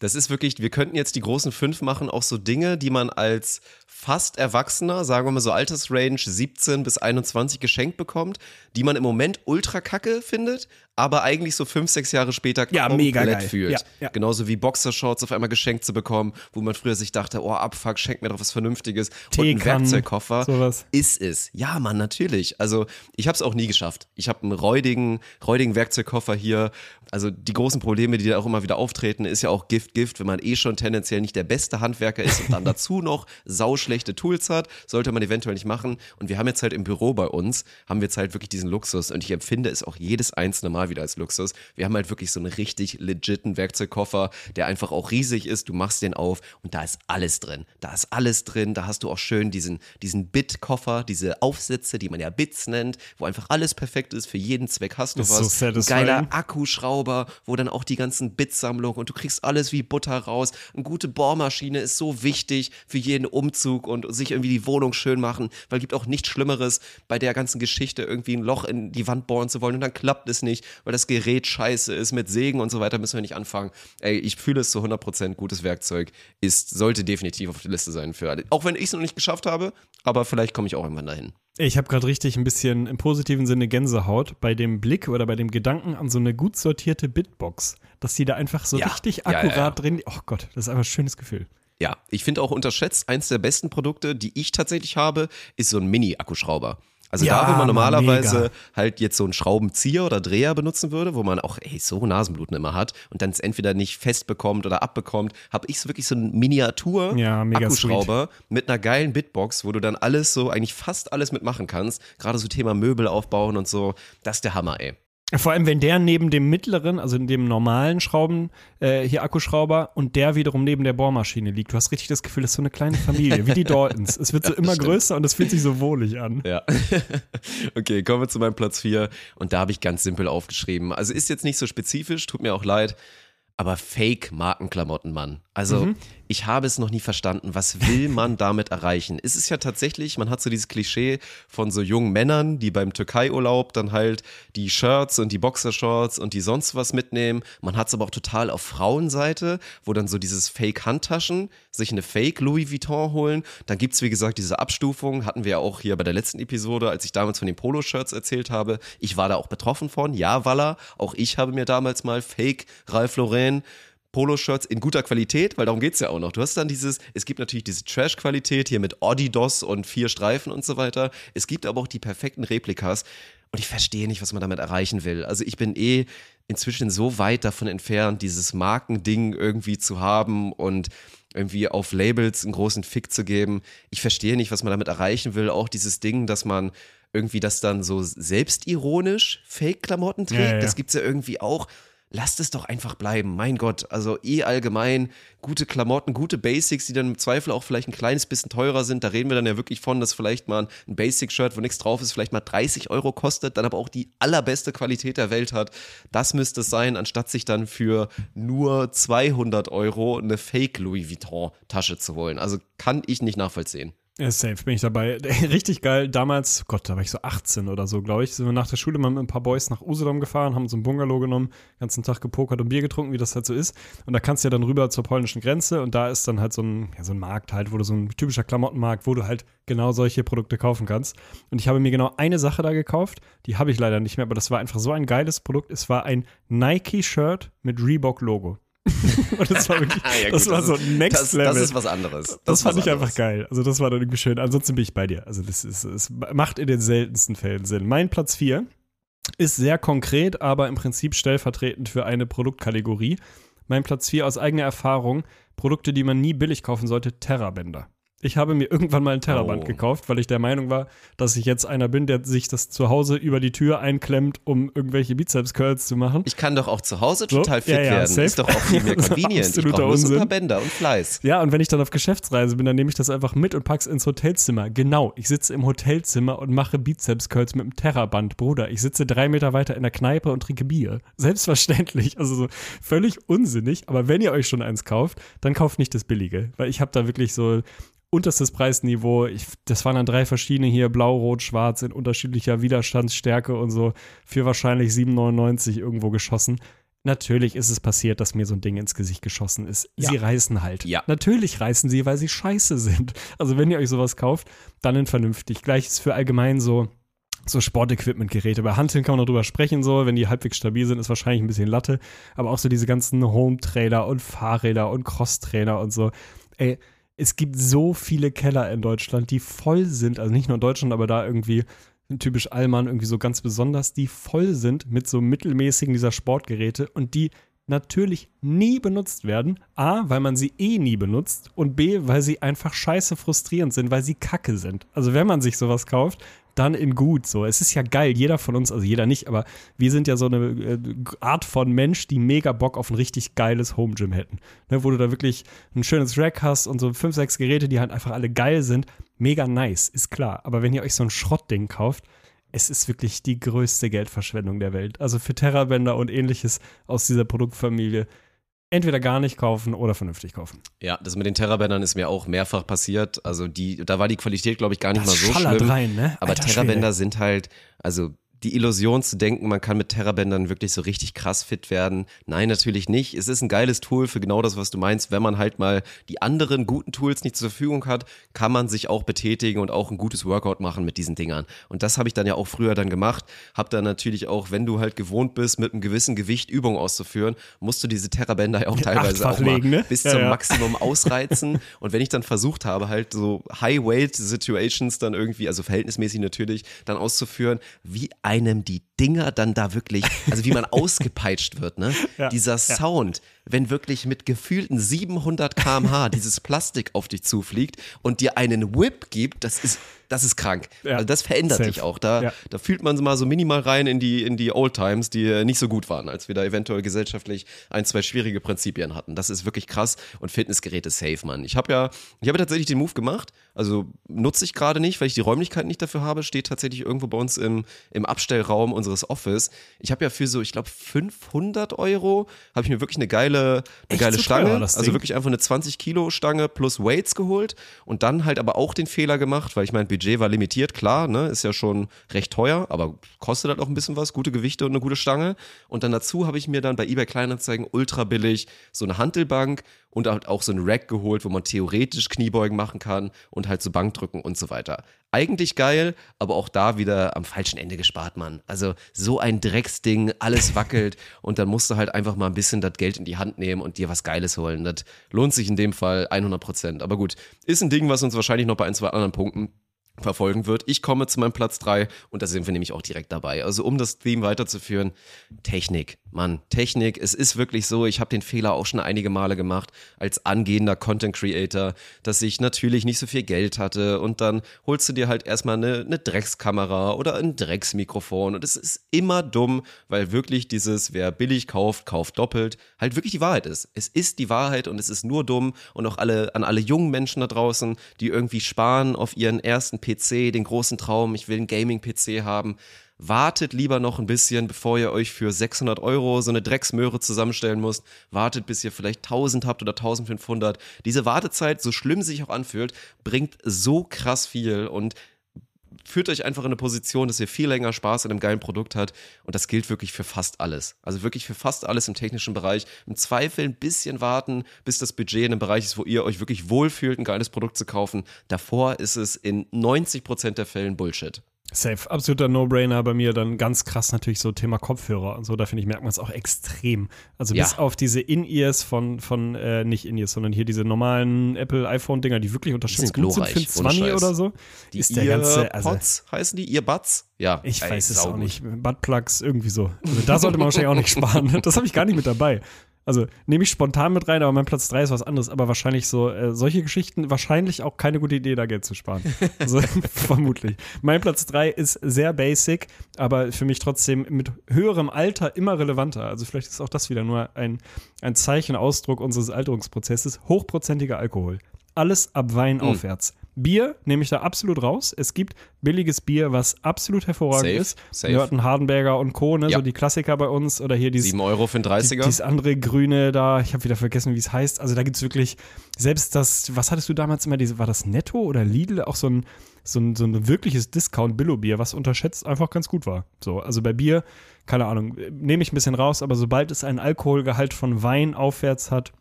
Das ist wirklich, wir könnten jetzt die großen fünf machen, auch so Dinge, die man als fast Erwachsener, sagen wir mal so Altersrange 17 bis 21 geschenkt bekommt, die man im Moment ultra kacke findet, aber eigentlich so fünf, sechs Jahre später Ja, komplett fühlt. Ja, ja. Genauso wie Boxershorts auf einmal geschenkt zu bekommen, wo man früher sich dachte, oh abfuck, schenk mir doch was Vernünftiges und ein Werkzeugkoffer. sowas. Ist es. Ja, Mann, natürlich. Also ich habe es auch nie geschafft. Ich habe einen räudigen, räudigen Werkzeugkoffer hier. Also die großen Probleme, die da auch immer wieder auftreten, ist ja auch Gift, Gift, wenn man eh schon tendenziell nicht der beste Handwerker ist und dann dazu noch sauschlechte Tools hat, sollte man eventuell nicht machen. Und wir haben jetzt halt im Büro bei uns, haben wir jetzt halt wirklich diesen Luxus und ich empfinde es auch jedes einzelne Mal wieder als Luxus. Wir haben halt wirklich so einen richtig legiten Werkzeugkoffer, der einfach auch riesig ist. Du machst den auf und da ist alles drin. Da ist alles drin. Da hast du auch schön diesen, diesen Bit-Koffer, diese Aufsätze, die man ja Bits nennt, wo einfach alles perfekt ist. Für jeden Zweck hast du ist was. so geiler Akkuschrauber, wo dann auch die ganzen Bitsammlungen und du kriegst alles die Butter raus. Eine gute Bohrmaschine ist so wichtig für jeden Umzug und sich irgendwie die Wohnung schön machen, weil es gibt auch nichts Schlimmeres bei der ganzen Geschichte, irgendwie ein Loch in die Wand bohren zu wollen und dann klappt es nicht, weil das Gerät scheiße ist mit Sägen und so weiter, müssen wir nicht anfangen. Ey, ich fühle es zu 100% gutes Werkzeug, ist, sollte definitiv auf der Liste sein für alle. Auch wenn ich es noch nicht geschafft habe, aber vielleicht komme ich auch irgendwann dahin. Ich habe gerade richtig ein bisschen im positiven Sinne Gänsehaut bei dem Blick oder bei dem Gedanken an so eine gut sortierte Bitbox, dass die da einfach so Ja. richtig Ja, ja, akkurat ja. drin. Oh Gott, das ist einfach ein schönes Gefühl. Ja, ich finde auch unterschätzt, eins der besten Produkte, die ich tatsächlich habe, ist so ein Mini-Akkuschrauber. Also Ja, da, wo man normalerweise mega. halt jetzt so einen Schraubenzieher oder Dreher benutzen würde, wo man auch, ey, so Nasenbluten immer hat und dann es entweder nicht fest bekommt oder abbekommt, habe ich so wirklich so einen Miniatur Ja, mit einer geilen Bitbox, wo du dann alles so, eigentlich fast alles mitmachen kannst. Gerade so Thema Möbel aufbauen und so. Das ist der Hammer, ey. Vor allem, wenn der neben dem mittleren, also in dem normalen Schrauben, äh, hier Akkuschrauber und der wiederum neben der Bohrmaschine liegt. Du hast richtig das Gefühl, das ist so eine kleine Familie, wie die Daltons. Es wird so immer stimmt. größer und es fühlt sich so wohlig an. Ja. okay, kommen wir zu meinem Platz 4. Und da habe ich ganz simpel aufgeschrieben. Also ist jetzt nicht so spezifisch, tut mir auch leid. Aber Fake-Markenklamotten, Mann. Also ich habe es noch nie verstanden. Was will man damit erreichen? Es ist ja tatsächlich, man hat so dieses Klischee von so jungen Männern, die beim Türkei-Urlaub dann halt die Shirts und die Boxershorts und die sonst was mitnehmen. Man hat es aber auch total auf Frauenseite, wo dann so dieses Fake-Handtaschen, sich eine Fake-Louis Vuitton holen. Dann gibt es, wie gesagt, diese Abstufung, hatten wir ja auch hier bei der letzten Episode, als ich damals von den Poloshirts erzählt habe. Ich war da auch betroffen von. Ja, Walla, auch ich habe mir damals mal Fake Ralph Lauren Poloshirts in guter Qualität, weil darum geht's ja auch noch. Du hast dann dieses, es gibt natürlich diese Trash-Qualität hier mit Adidas und vier Streifen und so weiter. Es gibt aber auch die perfekten Replikas. Und ich verstehe nicht, was man damit erreichen will. Also ich bin eh inzwischen so weit davon entfernt, dieses Markending irgendwie zu haben und irgendwie auf Labels einen großen Fick zu geben. Ich verstehe nicht, was man damit erreichen will. Auch dieses Ding, dass man irgendwie das dann so selbstironisch Fake-Klamotten trägt. Ja, ja. Das gibt's ja irgendwie auch. Lasst es doch einfach bleiben, mein Gott. Also eh allgemein gute Klamotten, gute Basics, die dann im Zweifel auch vielleicht ein kleines bisschen teurer sind. Da reden wir dann ja wirklich von, dass vielleicht mal ein Basic-Shirt, wo nichts drauf ist, vielleicht mal 30 Euro kostet, dann aber auch die allerbeste Qualität der Welt hat. Das müsste es sein, anstatt sich dann für nur 200 Euro eine Fake-Louis Vuitton-Tasche zu holen. Also kann ich nicht nachvollziehen. Safe bin ich dabei. Richtig geil. Damals, Gott, da war ich so 18 oder so, glaube ich, sind wir nach der Schule mal mit ein paar Boys nach Usedom gefahren, haben so ein Bungalow genommen, ganzen Tag gepokert und Bier getrunken, wie das halt so ist. Und da kannst du ja dann rüber zur polnischen Grenze und da ist dann halt so ein, ja, so ein Markt halt, wo du so ein typischer Klamottenmarkt, wo du halt genau solche Produkte kaufen kannst. Und ich habe mir genau eine Sache da gekauft, die habe ich leider nicht mehr, aber das war einfach so ein geiles Produkt. Es war ein Nike-Shirt mit Reebok-Logo. und das war wirklich, Ja, das gut, war so ist- next das, Level. Das ist was anderes. Das, Das, fand ich einfach anderes. geil. Also das war dann irgendwie schön. Ansonsten bin ich bei dir. Also das ist, es macht in den seltensten Fällen Sinn. Mein Platz 4 ist sehr konkret, aber im Prinzip stellvertretend für eine Produktkategorie. Mein Platz 4 aus eigener Erfahrung, Produkte, die man nie billig kaufen sollte, Terrabänder. Ich habe mir irgendwann mal ein Terraband Oh. gekauft, weil ich der Meinung war, dass ich jetzt einer bin, der sich das zu Hause über die Tür einklemmt, um irgendwelche Bizeps-Curls zu machen. Ich kann doch auch zu Hause So, total fit ja, ja, werden. safe. Ist doch auch viel mehr convenient. Ich brauche nur Unsinn. Bänder und Fleiß. Ja, und wenn ich dann auf Geschäftsreise bin, dann nehme ich das einfach mit und pack's ins Hotelzimmer. Genau, ich sitze im Hotelzimmer und mache Bizeps-Curls mit dem Terraband, Bruder. Ich sitze drei Meter weiter in der Kneipe und trinke Bier. Selbstverständlich, also so völlig unsinnig. Aber wenn ihr euch schon eins kauft, dann kauft nicht das Billige. Weil ich habe da wirklich so unterstes Preisniveau. Ich, das waren dann drei verschiedene hier, blau, rot, schwarz, in unterschiedlicher Widerstandsstärke und so, für wahrscheinlich 7,99 irgendwo geschossen. Natürlich ist es passiert, dass mir so ein Ding ins Gesicht geschossen ist. Sie reißen halt. Ja. Natürlich reißen sie, weil sie scheiße sind. Also wenn ihr euch sowas kauft, dann in vernünftig. Gleiches für allgemein so so Sportequipment-Geräte. Bei Hanteln kann man noch drüber sprechen, so, wenn die halbwegs stabil sind, ist wahrscheinlich ein bisschen Latte. Aber auch so diese ganzen Home-Trailer und Fahrräder und Cross-Trainer und so. Ey, es gibt so viele Keller in Deutschland, die voll sind, also nicht nur in Deutschland, aber da irgendwie typisch Allmann irgendwie so ganz besonders, die voll sind mit so mittelmäßigen dieser Sportgeräte und die natürlich nie benutzt werden. A, weil man sie eh nie benutzt und B, weil sie einfach scheiße frustrierend sind, weil sie kacke sind. Also wenn man sich sowas kauft, dann in gut so. Es ist ja geil, jeder von uns, also jeder nicht, aber wir sind ja so eine äh, Art von Mensch, die mega Bock auf ein richtig geiles Home Gym hätten. Ne, wo du da wirklich ein schönes Rack hast und so fünf, sechs Geräte, die halt einfach alle geil sind. Mega nice, ist klar. Aber wenn ihr euch so ein Schrottding kauft, es ist wirklich die größte Geldverschwendung der Welt. Also für Terrabänder und ähnliches aus dieser Produktfamilie entweder gar nicht kaufen oder vernünftig kaufen. Ja, das mit den Terrabändern ist mir auch mehrfach passiert. Also die, da war die Qualität, glaube ich, gar nicht Das mal so schlimm. rein, ne? Aber Alter Terrabänder Schwede. sind halt, also die Illusion zu denken, man kann mit Terrabändern wirklich so richtig krass fit werden. Nein, natürlich nicht. Es ist ein geiles Tool für genau das, was du meinst. Wenn man halt mal die anderen guten Tools nicht zur Verfügung hat, kann man sich auch betätigen und auch ein gutes Workout machen mit diesen Dingern. Und das habe ich dann ja auch früher dann gemacht. Hab dann natürlich auch, wenn du halt gewohnt bist, mit einem gewissen Gewicht Übungen auszuführen, musst du diese Terrabänder ja auch teilweise Achtfach auch mal legen, ne? bis Ja, zum ja. Maximum ausreizen. Und wenn ich dann versucht habe, halt so High-Weight-Situations dann irgendwie, also verhältnismäßig natürlich, dann auszuführen, wie einem die Dinger dann da wirklich, also wie man ausgepeitscht wird, ne? Ja, Dieser Sound, wenn wirklich mit gefühlten 700 km/h dieses Plastik auf dich zufliegt und dir einen Whip gibt, das ist, das ist krank. Ja, Also das verändert safe. dich auch. Da, da fühlt man mal so minimal rein in die, in die Old Times, die äh, nicht so gut waren, als wir da eventuell gesellschaftlich ein, zwei schwierige Prinzipien hatten. Das ist wirklich krass und Fitnessgeräte safe, Mann. Ich habe ja, ich habe tatsächlich den Move gemacht, also nutze ich gerade nicht, weil ich die Räumlichkeit nicht dafür habe, steht tatsächlich irgendwo bei uns im, im Abstellraum unseres Office. Ich habe ja für so, ich glaube 500 Euro, habe ich mir wirklich eine geile, eine Echt geile so Stange, teuer, also wirklich einfach eine 20 Kilo Stange plus Weights geholt und dann halt aber auch den Fehler gemacht, weil ich mein Budget war limitiert, klar, ne, ist ja schon recht teuer, aber kostet halt auch ein bisschen was, gute Gewichte und eine gute Stange. Und dann dazu habe ich mir dann bei eBay Kleinanzeigen ultra billig so eine Hantelbank und halt auch so ein Rack geholt, wo man theoretisch Kniebeugen machen kann und halt so Bankdrücken und so weiter. Eigentlich geil, aber auch da wieder am falschen Ende gespart, Mann. Also so ein Drecksding, alles wackelt und dann musst du halt einfach mal ein bisschen das Geld in die Hand nehmen und dir was Geiles holen. Das lohnt sich in dem Fall 100 Prozent. Aber gut, ist ein Ding, was uns wahrscheinlich noch bei ein, zwei anderen Punkten verfolgen wird. Ich komme zu meinem Platz 3 und da sind wir nämlich auch direkt dabei. Also um das Theme weiterzuführen, Technik. Mann, Technik, es ist wirklich so, ich habe den Fehler auch schon einige Male gemacht als angehender Content Creator, dass ich natürlich nicht so viel Geld hatte und dann holst du dir halt erstmal eine, eine Dreckskamera oder ein Drecksmikrofon und es ist immer dumm, weil wirklich dieses, wer billig kauft, kauft doppelt, halt wirklich die Wahrheit ist. Es ist die Wahrheit und es ist nur dumm und auch alle, an alle jungen Menschen da draußen, die irgendwie sparen auf ihren ersten PC, den großen Traum, ich will einen Gaming-PC haben. Wartet lieber noch ein bisschen, bevor ihr euch für 600 Euro so eine Drecksmöhre zusammenstellen müsst. Wartet, bis ihr vielleicht 1000 habt oder 1500. Diese Wartezeit, so schlimm sie sich auch anfühlt, bringt so krass viel und führt euch einfach in eine Position, dass ihr viel länger Spaß an einem geilen Produkt habt. Und das gilt wirklich für fast alles. Also wirklich für fast alles im technischen Bereich. Im Zweifel ein bisschen warten, bis das Budget in einem Bereich ist, wo ihr euch wirklich wohlfühlt, ein geiles Produkt zu kaufen. Davor ist es in 90% der Fällen Bullshit. Safe, absoluter No-Brainer bei mir. Dann ganz krass natürlich so Thema Kopfhörer und so. Da finde ich, merkt man es auch extrem. Also Ja. bis auf diese In-Ears von, von äh, nicht In-Ears, sondern hier diese normalen Apple iPhone-Dinger, die wirklich unterschätzt sind gut sind für glorreich, ein ohne 20 Scheiß. oder so. Die ist der ganze, also Earpods heißen die? Earbuds? Ja. ich ey, weiß es auch saugut. nicht. Buttplugs, irgendwie so. Also da sollte man wahrscheinlich auch nicht sparen. Das habe ich gar nicht mit dabei. Also nehme ich spontan mit rein, aber mein Platz 3 ist was anderes. Aber wahrscheinlich so, äh, solche Geschichten, wahrscheinlich auch keine gute Idee, da Geld zu sparen. Also vermutlich. Mein Platz 3 ist sehr basic, aber für mich trotzdem mit höherem Alter immer relevanter. Also vielleicht ist auch das wieder nur ein, ein Zeichen, Ausdruck unseres Alterungsprozesses. Hochprozentiger Alkohol. Alles ab Wein aufwärts. Bier nehme ich da absolut raus. Es gibt billiges Bier, was absolut hervorragend Safe, ist. safe. Wir hatten Hardenberger und Co., ne? Ja. so die Klassiker bei uns. Oder hier dieses 7 Euro für einen 30er? dieses andere Grüne da, ich habe wieder vergessen, wie es heißt. Also da gibt es wirklich, selbst das, was hattest du damals immer, diese, war das Netto oder Lidl? Auch so ein, so ein, so ein wirkliches Discount-Billo-Bier, was unterschätzt einfach ganz gut war. So, also bei Bier, keine Ahnung, nehme ich ein bisschen raus, aber sobald es einen Alkoholgehalt von Wein aufwärts hat,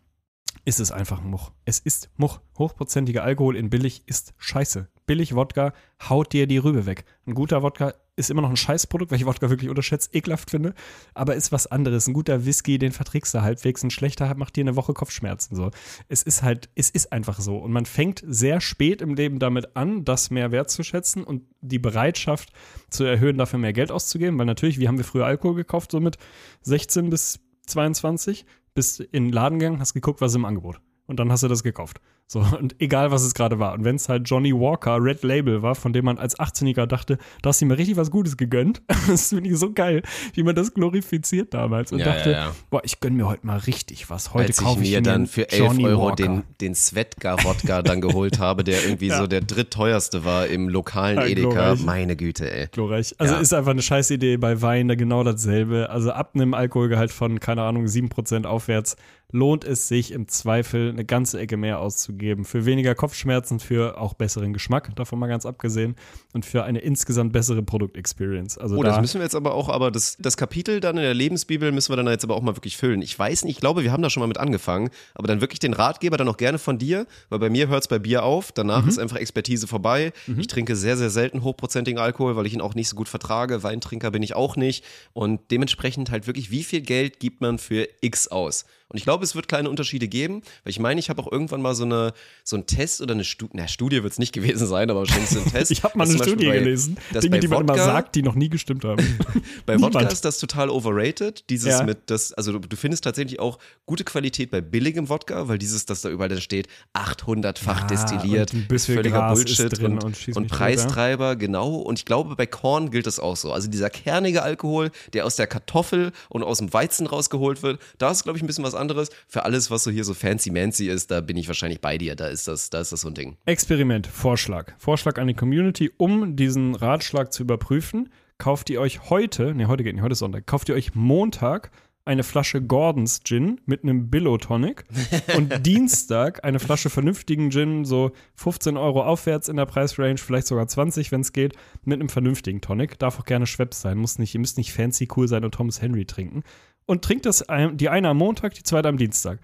ist es einfach ein Much. Es ist Much. Hochprozentiger Alkohol in billig ist scheiße. Billig Wodka haut dir die Rübe weg. Ein guter Wodka ist immer noch ein Scheißprodukt, weil ich Wodka wirklich unterschätzt, ekelhaft finde, aber ist was anderes. Ein guter Whisky, den verträgst du halbwegs. Ein schlechter macht dir eine Woche Kopfschmerzen. So. Es ist halt, es ist einfach so. Und man fängt sehr spät im Leben damit an, das mehr wertzuschätzen und die Bereitschaft zu erhöhen, dafür mehr Geld auszugeben. Weil natürlich, wie haben wir früher Alkohol gekauft, so mit 16 bis 22? Bist in den Laden gegangen, hast geguckt, was ist im Angebot. Und dann hast du das gekauft. So, und egal was es gerade war. Und wenn es halt Johnny Walker Red Label war, von dem man als 18-Jähriger dachte, da hast du ihm richtig was Gutes gegönnt. Das finde ich so geil, wie man das glorifiziert damals. Und Ja, dachte, ja, ja. boah, ich gönn mir heute mal richtig was. Heute kaufe ich, mir dann für 11 Johnny Euro Walker. den, den Svedka-Wodka dann geholt habe, der irgendwie so der drittteuerste war im lokalen Edeka. glorreich. Meine Güte, ey. glorreich. Also ist einfach eine scheiß Idee bei Wein, da genau dasselbe. Also ab einem Alkoholgehalt von, keine Ahnung, 7% aufwärts lohnt es sich im Zweifel eine ganze Ecke mehr auszugeben. Für weniger Kopfschmerzen, für auch besseren Geschmack, davon mal ganz abgesehen, und für eine insgesamt bessere Produktexperience. Also Oh, da, das müssen wir jetzt aber auch, aber das, das Kapitel dann in der Lebensbibel müssen wir dann jetzt aber auch mal wirklich füllen. Ich weiß nicht, ich glaube, wir haben da schon mal mit angefangen, aber dann wirklich den Ratgeber dann auch gerne von dir, weil bei mir hört es bei Bier auf, danach Mhm. ist einfach Expertise vorbei. Ich trinke sehr, sehr selten hochprozentigen Alkohol, weil ich ihn auch nicht so gut vertrage. Weintrinker bin ich auch nicht und dementsprechend halt wirklich, wie viel Geld gibt man für X aus? Und ich glaube, es wird kleine Unterschiede geben, weil ich meine, ich habe auch irgendwann mal so, eine, so einen Test oder eine Studie, na, Studie wird es nicht gewesen sein, aber wahrscheinlich so ein Test. ich habe mal eine Studie bei- gelesen, Dinge, die man immer Wodka- sagt, die noch nie gestimmt haben. bei Niemand. Wodka ist das total overrated. Dieses Ja. mit das, also du, du findest tatsächlich auch gute Qualität bei billigem Wodka, weil dieses, das da überall dann steht, 800-fach Ja, destilliert, ist völliger Gras Bullshit drin und, und und Preistreiber, genau. Und ich glaube, bei Korn gilt das auch so. Also dieser kernige Alkohol, der aus der Kartoffel und aus dem Weizen rausgeholt wird, da ist, glaube ich, ein bisschen was anderes. Für alles, was so hier so fancy-mancy ist, da bin ich wahrscheinlich bei dir. Da ist das, da ist das so ein Ding. Experiment, Vorschlag. Vorschlag an die Community, um diesen Ratschlag zu überprüfen, kauft ihr euch heute, ne, heute geht nicht, heute ist Sonntag, kauft ihr euch Montag eine Flasche Gordons Gin mit einem Billow Tonic und Dienstag eine Flasche vernünftigen Gin, so 15 Euro aufwärts in der Preisrange, vielleicht sogar 20, wenn es geht, mit einem vernünftigen Tonic. Darf auch gerne Schweppes sein, muss nicht, ihr müsst nicht fancy cool sein und Thomas Henry trinken. Und trinkt das ein, die eine am Montag, die zweite am Dienstag.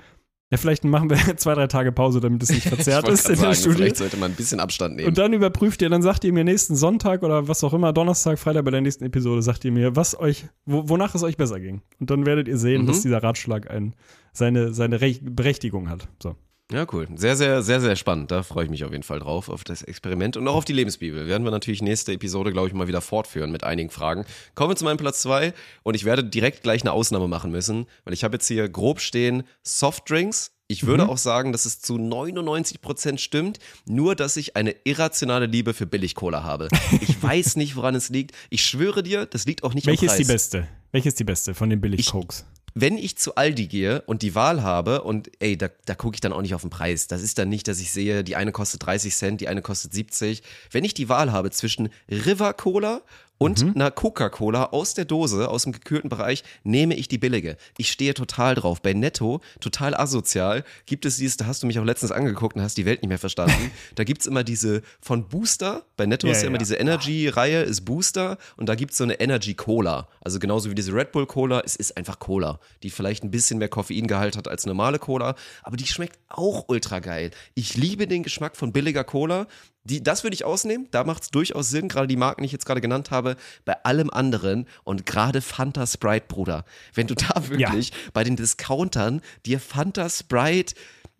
Ja, vielleicht machen wir zwei, drei Tage Pause, damit es nicht verzerrt ist in grad der sagen, Studie. vielleicht sollte man ein bisschen Abstand nehmen. Und dann überprüft ihr, dann sagt ihr mir nächsten Sonntag oder was auch immer, Donnerstag, Freitag bei der nächsten Episode, sagt ihr mir, was euch, wo, wonach es euch besser ging. Und dann werdet ihr sehen, Mhm. dass dieser Ratschlag ein, seine, seine Rech Berechtigung hat. So. Ja, cool. Sehr, sehr, sehr, sehr spannend. Da freue ich mich auf jeden Fall drauf, auf das Experiment und auch auf die Lebensbibel. Werden wir natürlich nächste Episode, glaube ich, mal wieder fortführen mit einigen Fragen. Kommen wir zu meinem Platz zwei und ich werde direkt gleich eine Ausnahme machen müssen, weil ich habe jetzt hier grob stehen Softdrinks. Ich würde auch sagen, dass es zu 99 Prozent stimmt, nur dass ich eine irrationale Liebe für Billig-Cola habe. Ich weiß nicht, woran es liegt. Ich schwöre dir, das liegt auch nicht Welche am ist Preis die beste? Welche ist die beste von den Billig-Cokes? Wenn ich zu Aldi gehe und die Wahl habe und ey, da, da gucke ich dann auch nicht auf den Preis. Das ist dann nicht, dass ich sehe, die eine kostet 30 Cent, die eine kostet 70. Wenn ich die Wahl habe zwischen River Cola und Mhm. einer Coca-Cola aus der Dose, aus dem gekühlten Bereich, nehme ich die billige. Ich stehe total drauf. Bei Netto, total asozial, gibt es dieses, da hast du mich auch letztens angeguckt und hast die Welt nicht mehr verstanden. da gibt's immer diese von Booster, bei Netto Ja, ist ja, immer ja. diese Energy-Reihe, ist Booster und da gibt's so eine Energy-Cola. Also genauso wie diese Red Bull Cola, es ist einfach Cola, die vielleicht ein bisschen mehr Koffeingehalt hat als normale Cola, aber die schmeckt auch ultra geil. Ich liebe den Geschmack von billiger Cola. Die, das würde ich ausnehmen, da macht es durchaus Sinn, gerade die Marken, die ich jetzt gerade genannt habe, bei allem anderen und gerade Fanta Sprite, Bruder. Wenn du da wirklich bei den Discountern dir Fanta Sprite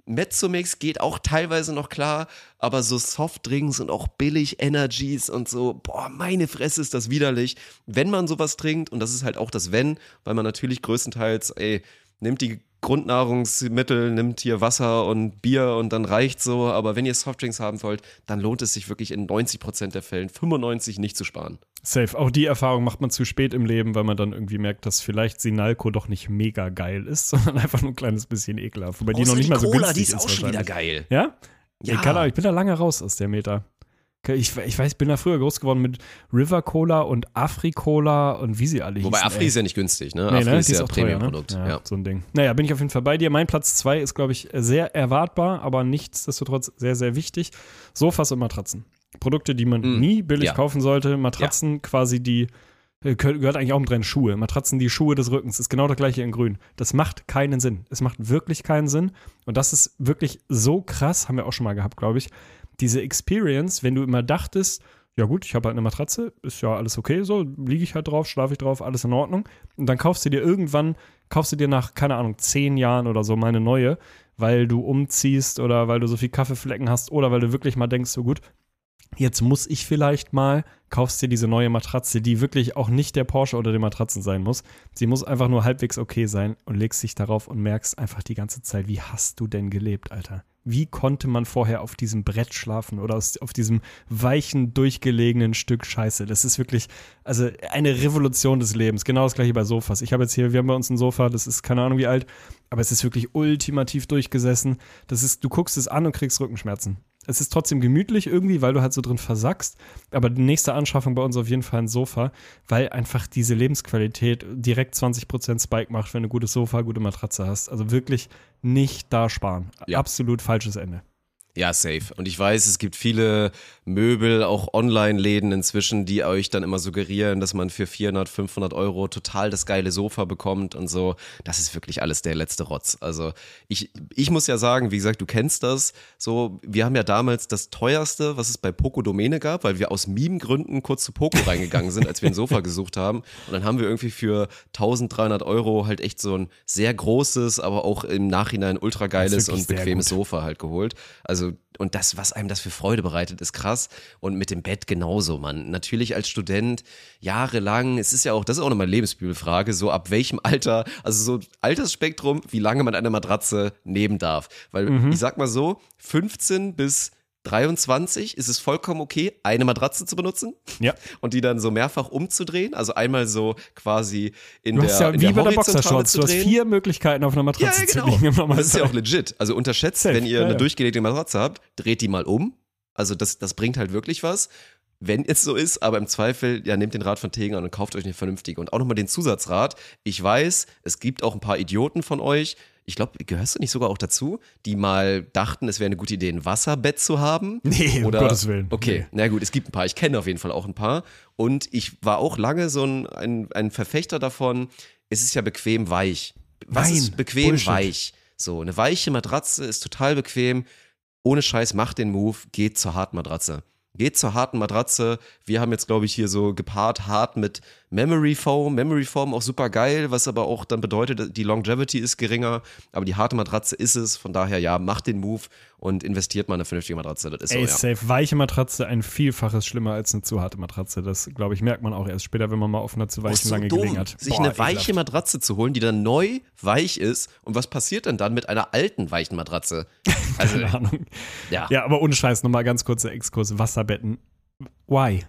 Mezzomix geht auch teilweise noch klar, aber so Softdrinks und auch billig Energies und so, boah, meine Fresse ist das widerlich. Wenn man sowas trinkt, und das ist halt auch das Wenn, weil man natürlich größtenteils, ey, nimmt die Grundnahrungsmittel, nimmt hier Wasser und Bier und dann reicht so, aber wenn ihr Softdrinks haben wollt, dann lohnt es sich wirklich in 90% der Fällen, 95 nicht zu sparen. Safe. Auch die Erfahrung macht man zu spät im Leben, weil man dann irgendwie merkt, dass vielleicht Sinalco doch nicht mega geil ist, sondern einfach nur ein kleines bisschen ekelhaft. Wobei die noch nicht mal so Cola, günstig die ist auch schon wieder geil. Ja? Ja. Ich, kann, auch- ich bin da lange raus aus der Meta. Ich, ich weiß, ich bin da früher groß geworden mit River Cola und Afri-Cola und wie sie alle Wobei hießen. Afri ey. ist ja nicht günstig, ne? Nee, Afri ne? ist Die ja auch teuer, Premium-Produkt. Ne? Ja, ja. so ein Ding. Naja, bin ich auf jeden Fall bei dir. Mein Platz 2 ist, glaube ich, sehr erwartbar, aber nichtsdestotrotz sehr, sehr wichtig. Sofas und Matratzen. Produkte, die man Mm, nie billig ja. kaufen sollte. Matratzen quasi die, äh, gehört gehört eigentlich auch mit rein Schuhe. Matratzen die Schuhe des Rückens. Ist genau das gleiche in grün. Das macht keinen Sinn. Es macht wirklich keinen Sinn. Und das ist wirklich so krass, haben wir auch schon mal gehabt, glaube ich. Diese Experience, wenn du immer dachtest, ja gut, ich habe halt eine Matratze, ist ja alles okay, so liege ich halt drauf, schlafe ich drauf, alles in Ordnung. Und dann kaufst du dir irgendwann, kaufst du dir nach, keine Ahnung, zehn Jahren oder so mal eine neue, weil du umziehst oder weil du so viel Kaffeeflecken hast oder weil du wirklich mal denkst, so gut, jetzt muss ich vielleicht mal, kaufst dir diese neue Matratze, die wirklich auch nicht der Porsche oder der Matratzen sein muss. Sie muss einfach nur halbwegs okay sein und legst dich darauf und merkst einfach die ganze Zeit, wie hast du denn gelebt, Alter? Wie konnte man vorher auf diesem Brett schlafen oder aus- auf diesem weichen, durchgelegenen Stück Scheiße? Das ist wirklich, also eine Revolution des Lebens. Genau das gleiche bei Sofas. Ich habe jetzt hier, wir haben bei uns ein Sofa, das ist keine Ahnung wie alt, aber es ist wirklich ultimativ durchgesessen. Das ist, du guckst es an und kriegst Rückenschmerzen. Es ist trotzdem gemütlich irgendwie, weil du halt so drin versackst. Aber die nächste Anschaffung bei uns auf jeden Fall ein Sofa, weil einfach diese Lebensqualität direkt 20% Spike macht, wenn du gutes Sofa, gute Matratze hast. Also wirklich nicht da sparen. Ja. Absolut falsches Ende. Ja, safe. Und ich weiß, es gibt viele Möbel, auch Online-Läden inzwischen, die euch dann immer suggerieren, dass man für 400, 500 Euro total das geile Sofa bekommt und so. Das ist wirklich alles der letzte Rotz. Also ich, ich muss ja sagen, wie gesagt, du kennst das. So, wir haben ja damals das teuerste, was es bei Poco Domäne gab, weil wir aus Meme-Gründen kurz zu Poco reingegangen sind, als wir ein Sofa gesucht haben. Und dann haben wir irgendwie für 1300 Euro halt echt so ein sehr großes, aber auch im Nachhinein ultra geiles und bequemes. Sofa halt geholt. Also und das, was einem das für Freude bereitet, ist krass. Und mit dem Bett genauso, Mann. Natürlich als Student jahrelang, es ist ja auch, das ist auch nochmal eine Lebensbibelfrage, so ab welchem Alter, also so Altersspektrum, wie lange man eine Matratze nehmen darf. Weil Mhm. ich sag mal so, 15 bis 23 ist es vollkommen okay, eine Matratze zu benutzen Ja. und die dann so mehrfach umzudrehen. Also einmal so quasi in Du der, hast ja in wie der bei der Horizontale Boxershorts, zu du hast vier Möglichkeiten auf einer Matratze ja, zu genau. liegen. im Das ist ja auch legit. Also unterschätzt, Safe, wenn ihr ja, eine ja. durchgelegte Matratze habt, dreht die mal um. Also das, das bringt halt wirklich was. Wenn es so ist, aber im Zweifel, ja, nehmt den Rat von Teger und kauft euch eine vernünftige. Und auch nochmal den Zusatzrat. Ich weiß, es gibt auch ein paar Idioten von euch. Ich glaube, gehörst du nicht sogar auch dazu, die mal dachten, es wäre eine gute Idee, ein Wasserbett zu haben? Nee, um Oder, Gottes Willen. Okay, na gut, es gibt ein paar. Ich kenne auf jeden Fall auch ein paar. Und ich war auch lange so ein, ein, ein Verfechter davon, es ist ja bequem weich. Was Nein, ist bequem Bullshit. weich? So, eine weiche Matratze ist total bequem. Ohne Scheiß, macht den Move, geht zur harten Matratze. Geht zur harten Matratze. Wir haben jetzt, glaube ich, hier so gepaart hart mit Memory Foam. Memory Foam auch super geil, was aber auch dann bedeutet, die Longevity ist geringer, aber die harte Matratze ist es. Von daher, ja, macht den Move und investiert mal in eine vernünftige Matratze. Das ist Ey, so, ja. safe. Weiche Matratze ein Vielfaches schlimmer als eine zu harte Matratze. Das, glaube ich, merkt man auch erst später, wenn man mal auf einer zu weichen so lange dumm, gelegen hat. sich Boah, eine weiche ekelhaft. Matratze zu holen, die dann neu weich ist. Und was passiert denn dann mit einer alten weichen Matratze? Also, Keine Ahnung. ja. Ja, aber ohne Scheiß, nochmal ganz kurzer Exkurs. Wasserbetten. Why?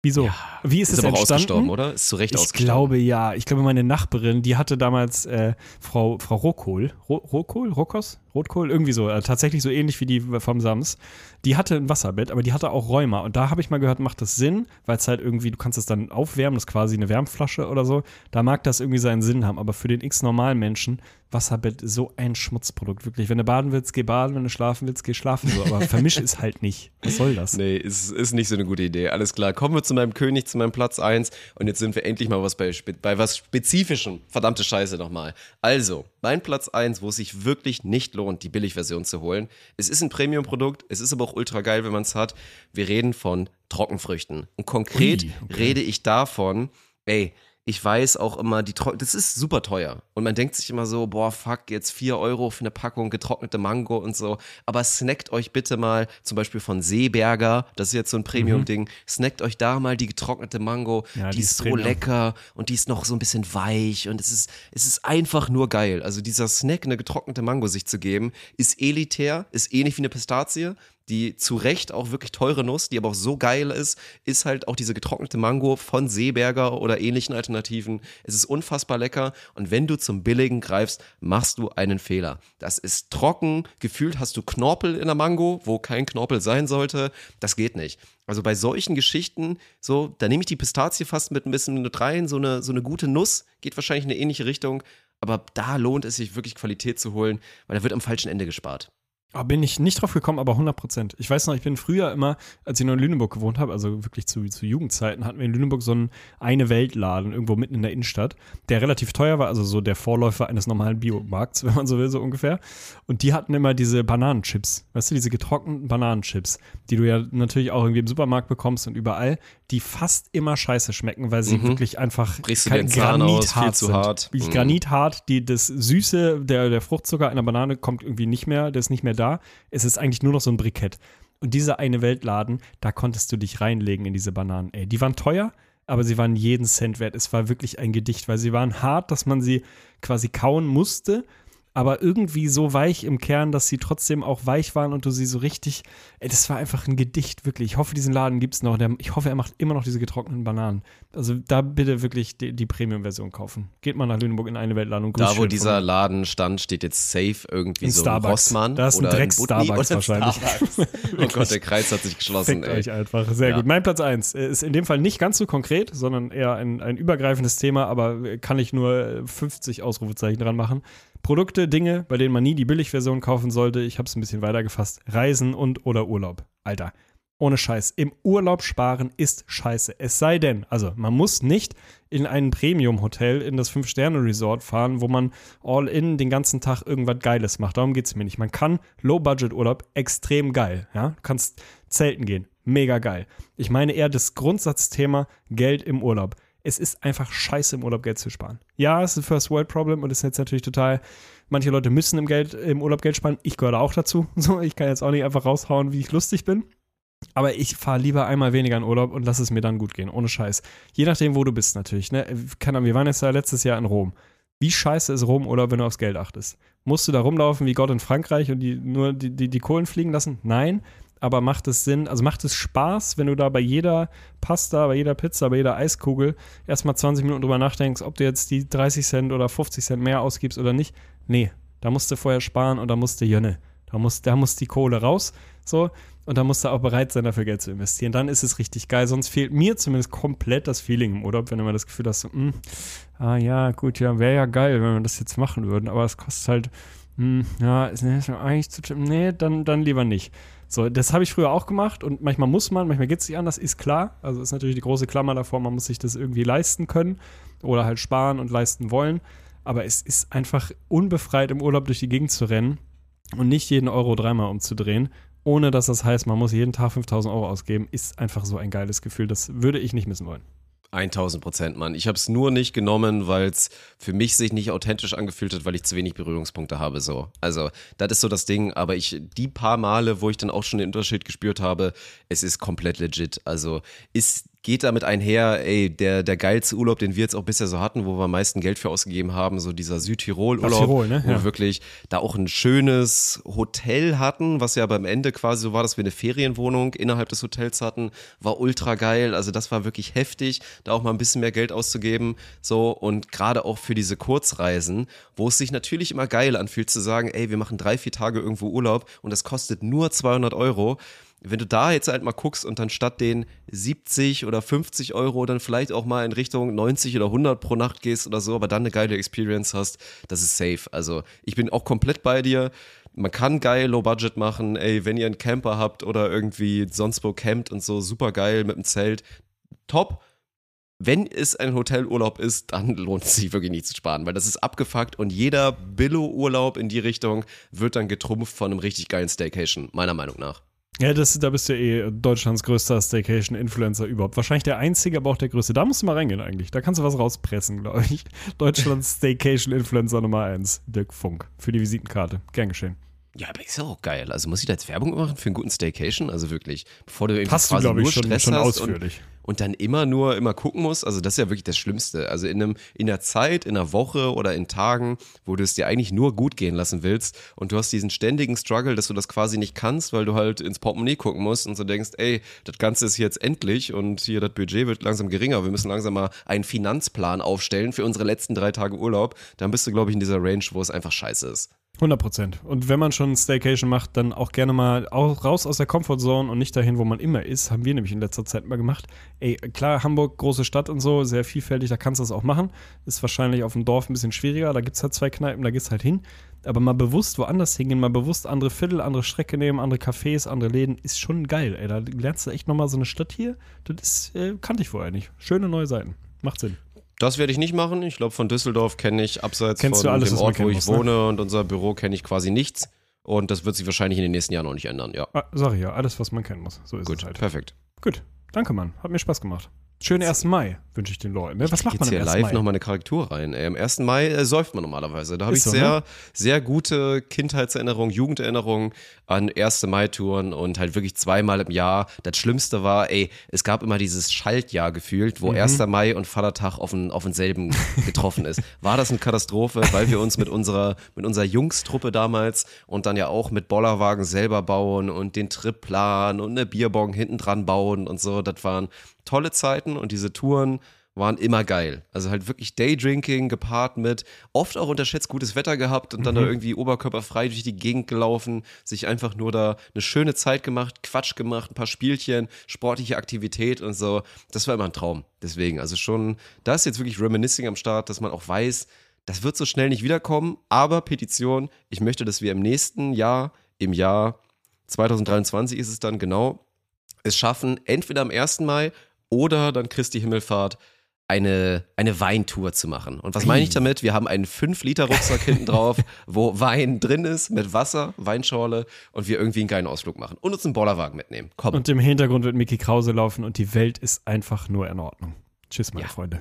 Wieso? Wie ist, Ist es aber auch entstanden? ausgestorben, oder? Ist zu Recht Ich ausgestorben. glaube ja. Ich glaube, meine Nachbarin, die hatte damals äh, Frau, Frau Rokohl, Ro Rokohl, Rokos, Rotkohl, irgendwie so, äh, tatsächlich so ähnlich wie die vom Sams. Die hatte ein Wasserbett, aber die hatte auch Rheuma. Und da habe ich mal gehört, macht das Sinn, weil es halt irgendwie, du kannst es dann aufwärmen, das ist quasi eine Wärmflasche oder so. Da mag das irgendwie seinen Sinn haben. Aber für den x-normalen Menschen, Wasserbett ist so ein Schmutzprodukt. Wirklich, wenn du baden willst, geh baden, wenn du schlafen willst, geh schlafen. So. Aber vermisch es halt nicht. Was soll das? Nee, ist, ist nicht so eine gute Idee. Alles klar. Kommen wir zu meinem König, zu meinem Platz 1. Und jetzt sind wir endlich mal was bei, bei was Spezifischem. Verdammte Scheiße nochmal. Also, mein Platz 1, wo es sich wirklich nicht lohnt, die Billigversion zu holen. Es ist ein Premium-Produkt. Es ist aber auch ultra geil, wenn man es hat. Wir reden von Trockenfrüchten. Und konkret Ui, okay. rede ich davon, ey, ich weiß auch immer, die das ist super teuer. Und man denkt sich immer so, boah, fuck, jetzt 4 Euro für eine Packung getrocknete Mango und so. Aber snackt euch bitte mal, zum Beispiel von Seeberger, das ist jetzt so ein Premium-Ding, snackt euch da mal die getrocknete Mango. Mhm. Ja, die, die ist ist so Premium. lecker und die ist noch so ein bisschen weich und es ist, es ist einfach nur geil. Also dieser Snack, eine getrocknete Mango sich zu geben, ist elitär, ist ähnlich wie eine Pistazie die zu Recht auch wirklich teure Nuss, die aber auch so geil ist, ist halt auch diese getrocknete Mango von Seeberger oder ähnlichen Alternativen. Es ist unfassbar lecker und wenn du zum Billigen greifst, machst du einen Fehler. Das ist trocken, gefühlt hast du Knorpel in der Mango, wo kein Knorpel sein sollte. Das geht nicht. Also bei solchen Geschichten, so, da nehme ich die Pistazie fast mit ein bisschen mit rein, so eine, so eine gute Nuss, geht wahrscheinlich in eine ähnliche Richtung. Aber da lohnt es sich wirklich Qualität zu holen, weil da wird am falschen Ende gespart. Oh, bin ich nicht drauf gekommen, aber 100 Prozent. Ich weiß noch, ich bin früher immer, als ich noch in Lüneburg gewohnt habe, also wirklich zu, zu Jugendzeiten, hatten wir in Lüneburg so einen Eine-Welt-Laden irgendwo mitten in der Innenstadt, der relativ teuer war, also so der Vorläufer eines normalen Biomarkts, wenn man so will, so ungefähr. Und die hatten immer diese Bananenchips, weißt du, diese getrockneten Bananenchips, die du ja natürlich auch irgendwie im Supermarkt bekommst und überall, die fast immer scheiße schmecken, weil sie wirklich einfach Brichst du den Zahn aus, viel zu sind. hart. Mhm. granithart, die, das Süße, der, der Fruchtzucker einer Banane kommt irgendwie nicht mehr, der ist nicht mehr da. Es ist eigentlich nur noch so ein Brikett. Und dieser eine Weltladen, da konntest du dich reinlegen in diese Bananen. Ey, die waren teuer, aber sie waren jeden Cent wert. Es war wirklich ein Gedicht, weil sie waren hart, dass man sie quasi kauen musste. Aber irgendwie so weich im Kern, dass sie trotzdem auch weich waren und du sie so richtig, ey, das war einfach ein Gedicht, wirklich. Ich hoffe, diesen Laden gibt es noch. Der, ich hoffe, er macht immer noch diese getrockneten Bananen. Also da bitte wirklich die, die Premium-Version kaufen. Geht mal nach Lüneburg in eine grüßt Da, wo dieser Laden stand, steht jetzt safe irgendwie In so ein Starbucks. Rossmann. Da ist ein Drecks-Starbucks wahrscheinlich. Starbucks. oh Gott, der Kreis hat sich geschlossen, Fickt ey. euch einfach. Sehr Ja. gut. Mein Platz 1 ist in dem Fall nicht ganz so konkret, sondern eher ein, ein übergreifendes Thema, aber kann ich nur äh, 50 Ausrufezeichen dran machen. Produkte, Dinge, bei denen man nie die Billigversion kaufen sollte. Ich habe es ein bisschen weiter gefasst. Reisen und oder Urlaub. Alter. Ohne Scheiß. Im Urlaub sparen ist scheiße. Es sei denn, also man muss nicht in ein Premium-Hotel in das Fünf-Sterne-Resort fahren, wo man all in den ganzen Tag irgendwas Geiles macht. Darum geht es mir nicht. Man kann Low-Budget-Urlaub extrem geil. Ja? Du kannst zelten gehen. Mega geil. Ich meine eher das Grundsatzthema Geld im Urlaub. Es ist einfach scheiße, im Urlaub Geld zu sparen. Ja, es ist ein First-World-Problem und ist jetzt natürlich total. Manche Leute müssen im, Geld, im Urlaub Geld sparen. Ich gehöre auch dazu. So, ich kann jetzt auch nicht einfach raushauen, wie ich lustig bin. Aber ich fahre lieber einmal weniger in Urlaub und lass es mir dann gut gehen, ohne Scheiß. Je nachdem, wo du bist natürlich. Ne? Keine Ahnung, wir waren jetzt ja letztes Jahr in Rom. Wie scheiße ist Rom Urlaub, wenn du aufs Geld achtest? Musst du da rumlaufen wie Gott in Frankreich und die, nur die, die, die Kohlen fliegen lassen? Nein. Aber macht es Sinn, also macht es Spaß, wenn du da bei jeder Pasta, bei jeder Pizza, bei jeder Eiskugel erstmal 20 Minuten drüber nachdenkst, ob du jetzt die 30 Cent oder 50 Cent mehr ausgibst oder nicht? Nee, da musst du vorher sparen und da musst du Jönne. Da muss, da muss die Kohle raus. So. Und da musst du auch bereit sein, dafür Geld zu investieren. Dann ist es richtig geil. Sonst fehlt mir zumindest komplett das Feeling im Urlaub, wenn du mal das Gefühl hast, so, hm, ah ja, gut, ja, wäre ja geil, wenn wir das jetzt machen würden. Aber es kostet halt, hm, ja, ist, ist eigentlich zu, nee, dann, dann lieber nicht. So, das habe ich früher auch gemacht und manchmal muss man, manchmal geht es nicht anders, ist klar. Also ist natürlich die große Klammer davor, man muss sich das irgendwie leisten können oder halt sparen und leisten wollen. Aber es ist einfach unbefreit im Urlaub durch die Gegend zu rennen und nicht jeden Euro dreimal umzudrehen, ohne dass das heißt, man muss jeden Tag 5000 Euro ausgeben, ist einfach so ein geiles Gefühl. Das würde ich nicht missen wollen. 1000 Prozent, Mann. Ich habe es nur nicht genommen, weil es für mich sich nicht authentisch angefühlt hat, weil ich zu wenig Berührungspunkte habe. So, also das ist so das Ding. Aber ich die paar Male, wo ich dann auch schon den Unterschied gespürt habe, es ist komplett legit. Also ist geht damit einher, ey, der, der geilste Urlaub, den wir jetzt auch bisher so hatten, wo wir am meisten Geld für ausgegeben haben, so dieser Südtirol-Urlaub, Tirol, ne? wo Ja. wir wirklich da auch ein schönes Hotel hatten, was ja beim Ende quasi so war, dass wir eine Ferienwohnung innerhalb des Hotels hatten, war ultra geil, also das war wirklich heftig, da auch mal ein bisschen mehr Geld auszugeben, so und gerade auch für diese Kurzreisen, wo es sich natürlich immer geil anfühlt zu sagen, ey, wir machen drei, vier Tage irgendwo Urlaub und das kostet nur 200 Euro, wenn du da jetzt halt mal guckst und dann statt den 70 oder 50 Euro dann vielleicht auch mal in Richtung 90 oder 100 pro Nacht gehst oder so, aber dann eine geile Experience hast, das ist safe. Also ich bin auch komplett bei dir. Man kann geil Low Budget machen. Ey, wenn ihr einen Camper habt oder irgendwie sonst wo campt und so, super geil mit dem Zelt. Top. Wenn es ein Hotelurlaub ist, dann lohnt es sich wirklich nicht zu sparen, weil das ist abgefuckt und jeder Billo-Urlaub in die Richtung wird dann getrumpft von einem richtig geilen Staycation, meiner Meinung nach. Ja, das, da bist du eh Deutschlands größter Staycation-Influencer überhaupt. Wahrscheinlich der einzige, aber auch der größte. Da musst du mal reingehen eigentlich. Da kannst du was rauspressen, glaube ich. Deutschlands Staycation-Influencer Nummer 1, Dirk Funk. Für die Visitenkarte. Gern geschehen. Ja, aber ist ja auch geil. Also muss ich da jetzt Werbung machen für einen guten Staycation? Also wirklich, bevor du irgendwie Hast du, glaube ich, schon, schon ausführlich. Und, dann immer nur immer gucken musst. Also das ist ja wirklich das Schlimmste. Also in einem in der Zeit, in einer Woche oder in Tagen, wo du es dir eigentlich nur gut gehen lassen willst und du hast diesen ständigen Struggle, dass du das quasi nicht kannst, weil du halt ins Portemonnaie gucken musst und so denkst, ey, das Ganze ist jetzt endlich und hier das Budget wird langsam geringer. Wir müssen langsam mal einen Finanzplan aufstellen für unsere letzten drei Tage Urlaub. Dann bist du, glaube ich, in dieser Range, wo es einfach scheiße ist. 100 Prozent. Und wenn man schon Staycation macht, dann auch gerne mal au- raus aus der Comfortzone und nicht dahin, wo man immer ist. Haben wir nämlich in letzter Zeit mal gemacht. Ey, klar, Hamburg, große Stadt und so, sehr vielfältig, da kannst du das auch machen. Ist wahrscheinlich auf dem Dorf ein bisschen schwieriger. Da gibt es halt zwei Kneipen, da geht's halt hin. Aber mal bewusst woanders hingehen, mal bewusst andere Viertel, andere Strecke nehmen, andere Cafés, andere Läden, ist schon geil, ey. Da lernst du echt nochmal so eine Stadt hier. Das ist, äh, kannte ich vorher nicht. Schöne neue Seiten. Macht Sinn. Das werde ich nicht machen. Ich glaube, von Düsseldorf kenne ich abseits Kennst von alles, dem Ort, wo ich muss, ne? wohne und unser Büro kenne ich quasi nichts. Und das wird sich wahrscheinlich in den nächsten Jahren auch nicht ändern. Ja, Ah, sag ich ja, alles, was man kennen muss. So ist gut, es halt. perfekt. Gut, danke, Mann. Hat mir Spaß gemacht. Schönen 1. Mai wünsche ich den Leuten. Ne? Was macht man jetzt am hier 1. live Mai? nochmal eine Korrektur rein. Ey, am 1. Mai äh, säuft man normalerweise. Da habe ich so, sehr, ne? sehr gute Kindheitserinnerungen, Jugenderinnerungen an 1. Mai-Touren und halt wirklich zweimal im Jahr. Das Schlimmste war, ey, es gab immer dieses Schaltjahr gefühlt, Mhm. wo 1. Mai und Vatertag auf, den, auf denselben getroffen ist. War das eine Katastrophe, weil wir uns mit unserer, mit unserer Jungstruppe damals und dann ja auch mit Bollerwagen selber bauen und den Trip planen und eine Bierbong hinten dran bauen und so. Das waren tolle Zeiten und diese Touren waren immer geil. Also halt wirklich Daydrinking gepaart mit oft auch unterschätzt gutes Wetter gehabt und dann da irgendwie oberkörperfrei durch die Gegend gelaufen, sich einfach nur da eine schöne Zeit gemacht, Quatsch gemacht, ein paar Spielchen, sportliche Aktivität und so. Das war immer ein Traum. Deswegen, also schon, da ist jetzt wirklich Reminiscing am Start, dass man auch weiß, das wird so schnell nicht wiederkommen, aber Petition, ich möchte, dass wir im nächsten Jahr, im Jahr 2023 ist es dann genau, es schaffen, entweder am 1. Mai oder dann Christi Himmelfahrt eine, eine Weintour zu machen. Und was meine ich damit? Wir haben einen 5-Liter-Rucksack hinten drauf, wo Wein drin ist, mit Wasser, Weinschorle und wir irgendwie einen geilen Ausflug machen. Und uns einen Bollerwagen mitnehmen. Komm. Und im Hintergrund wird Mickey Krause laufen und die Welt ist einfach nur in Ordnung. Tschüss, meine Ja. Freunde.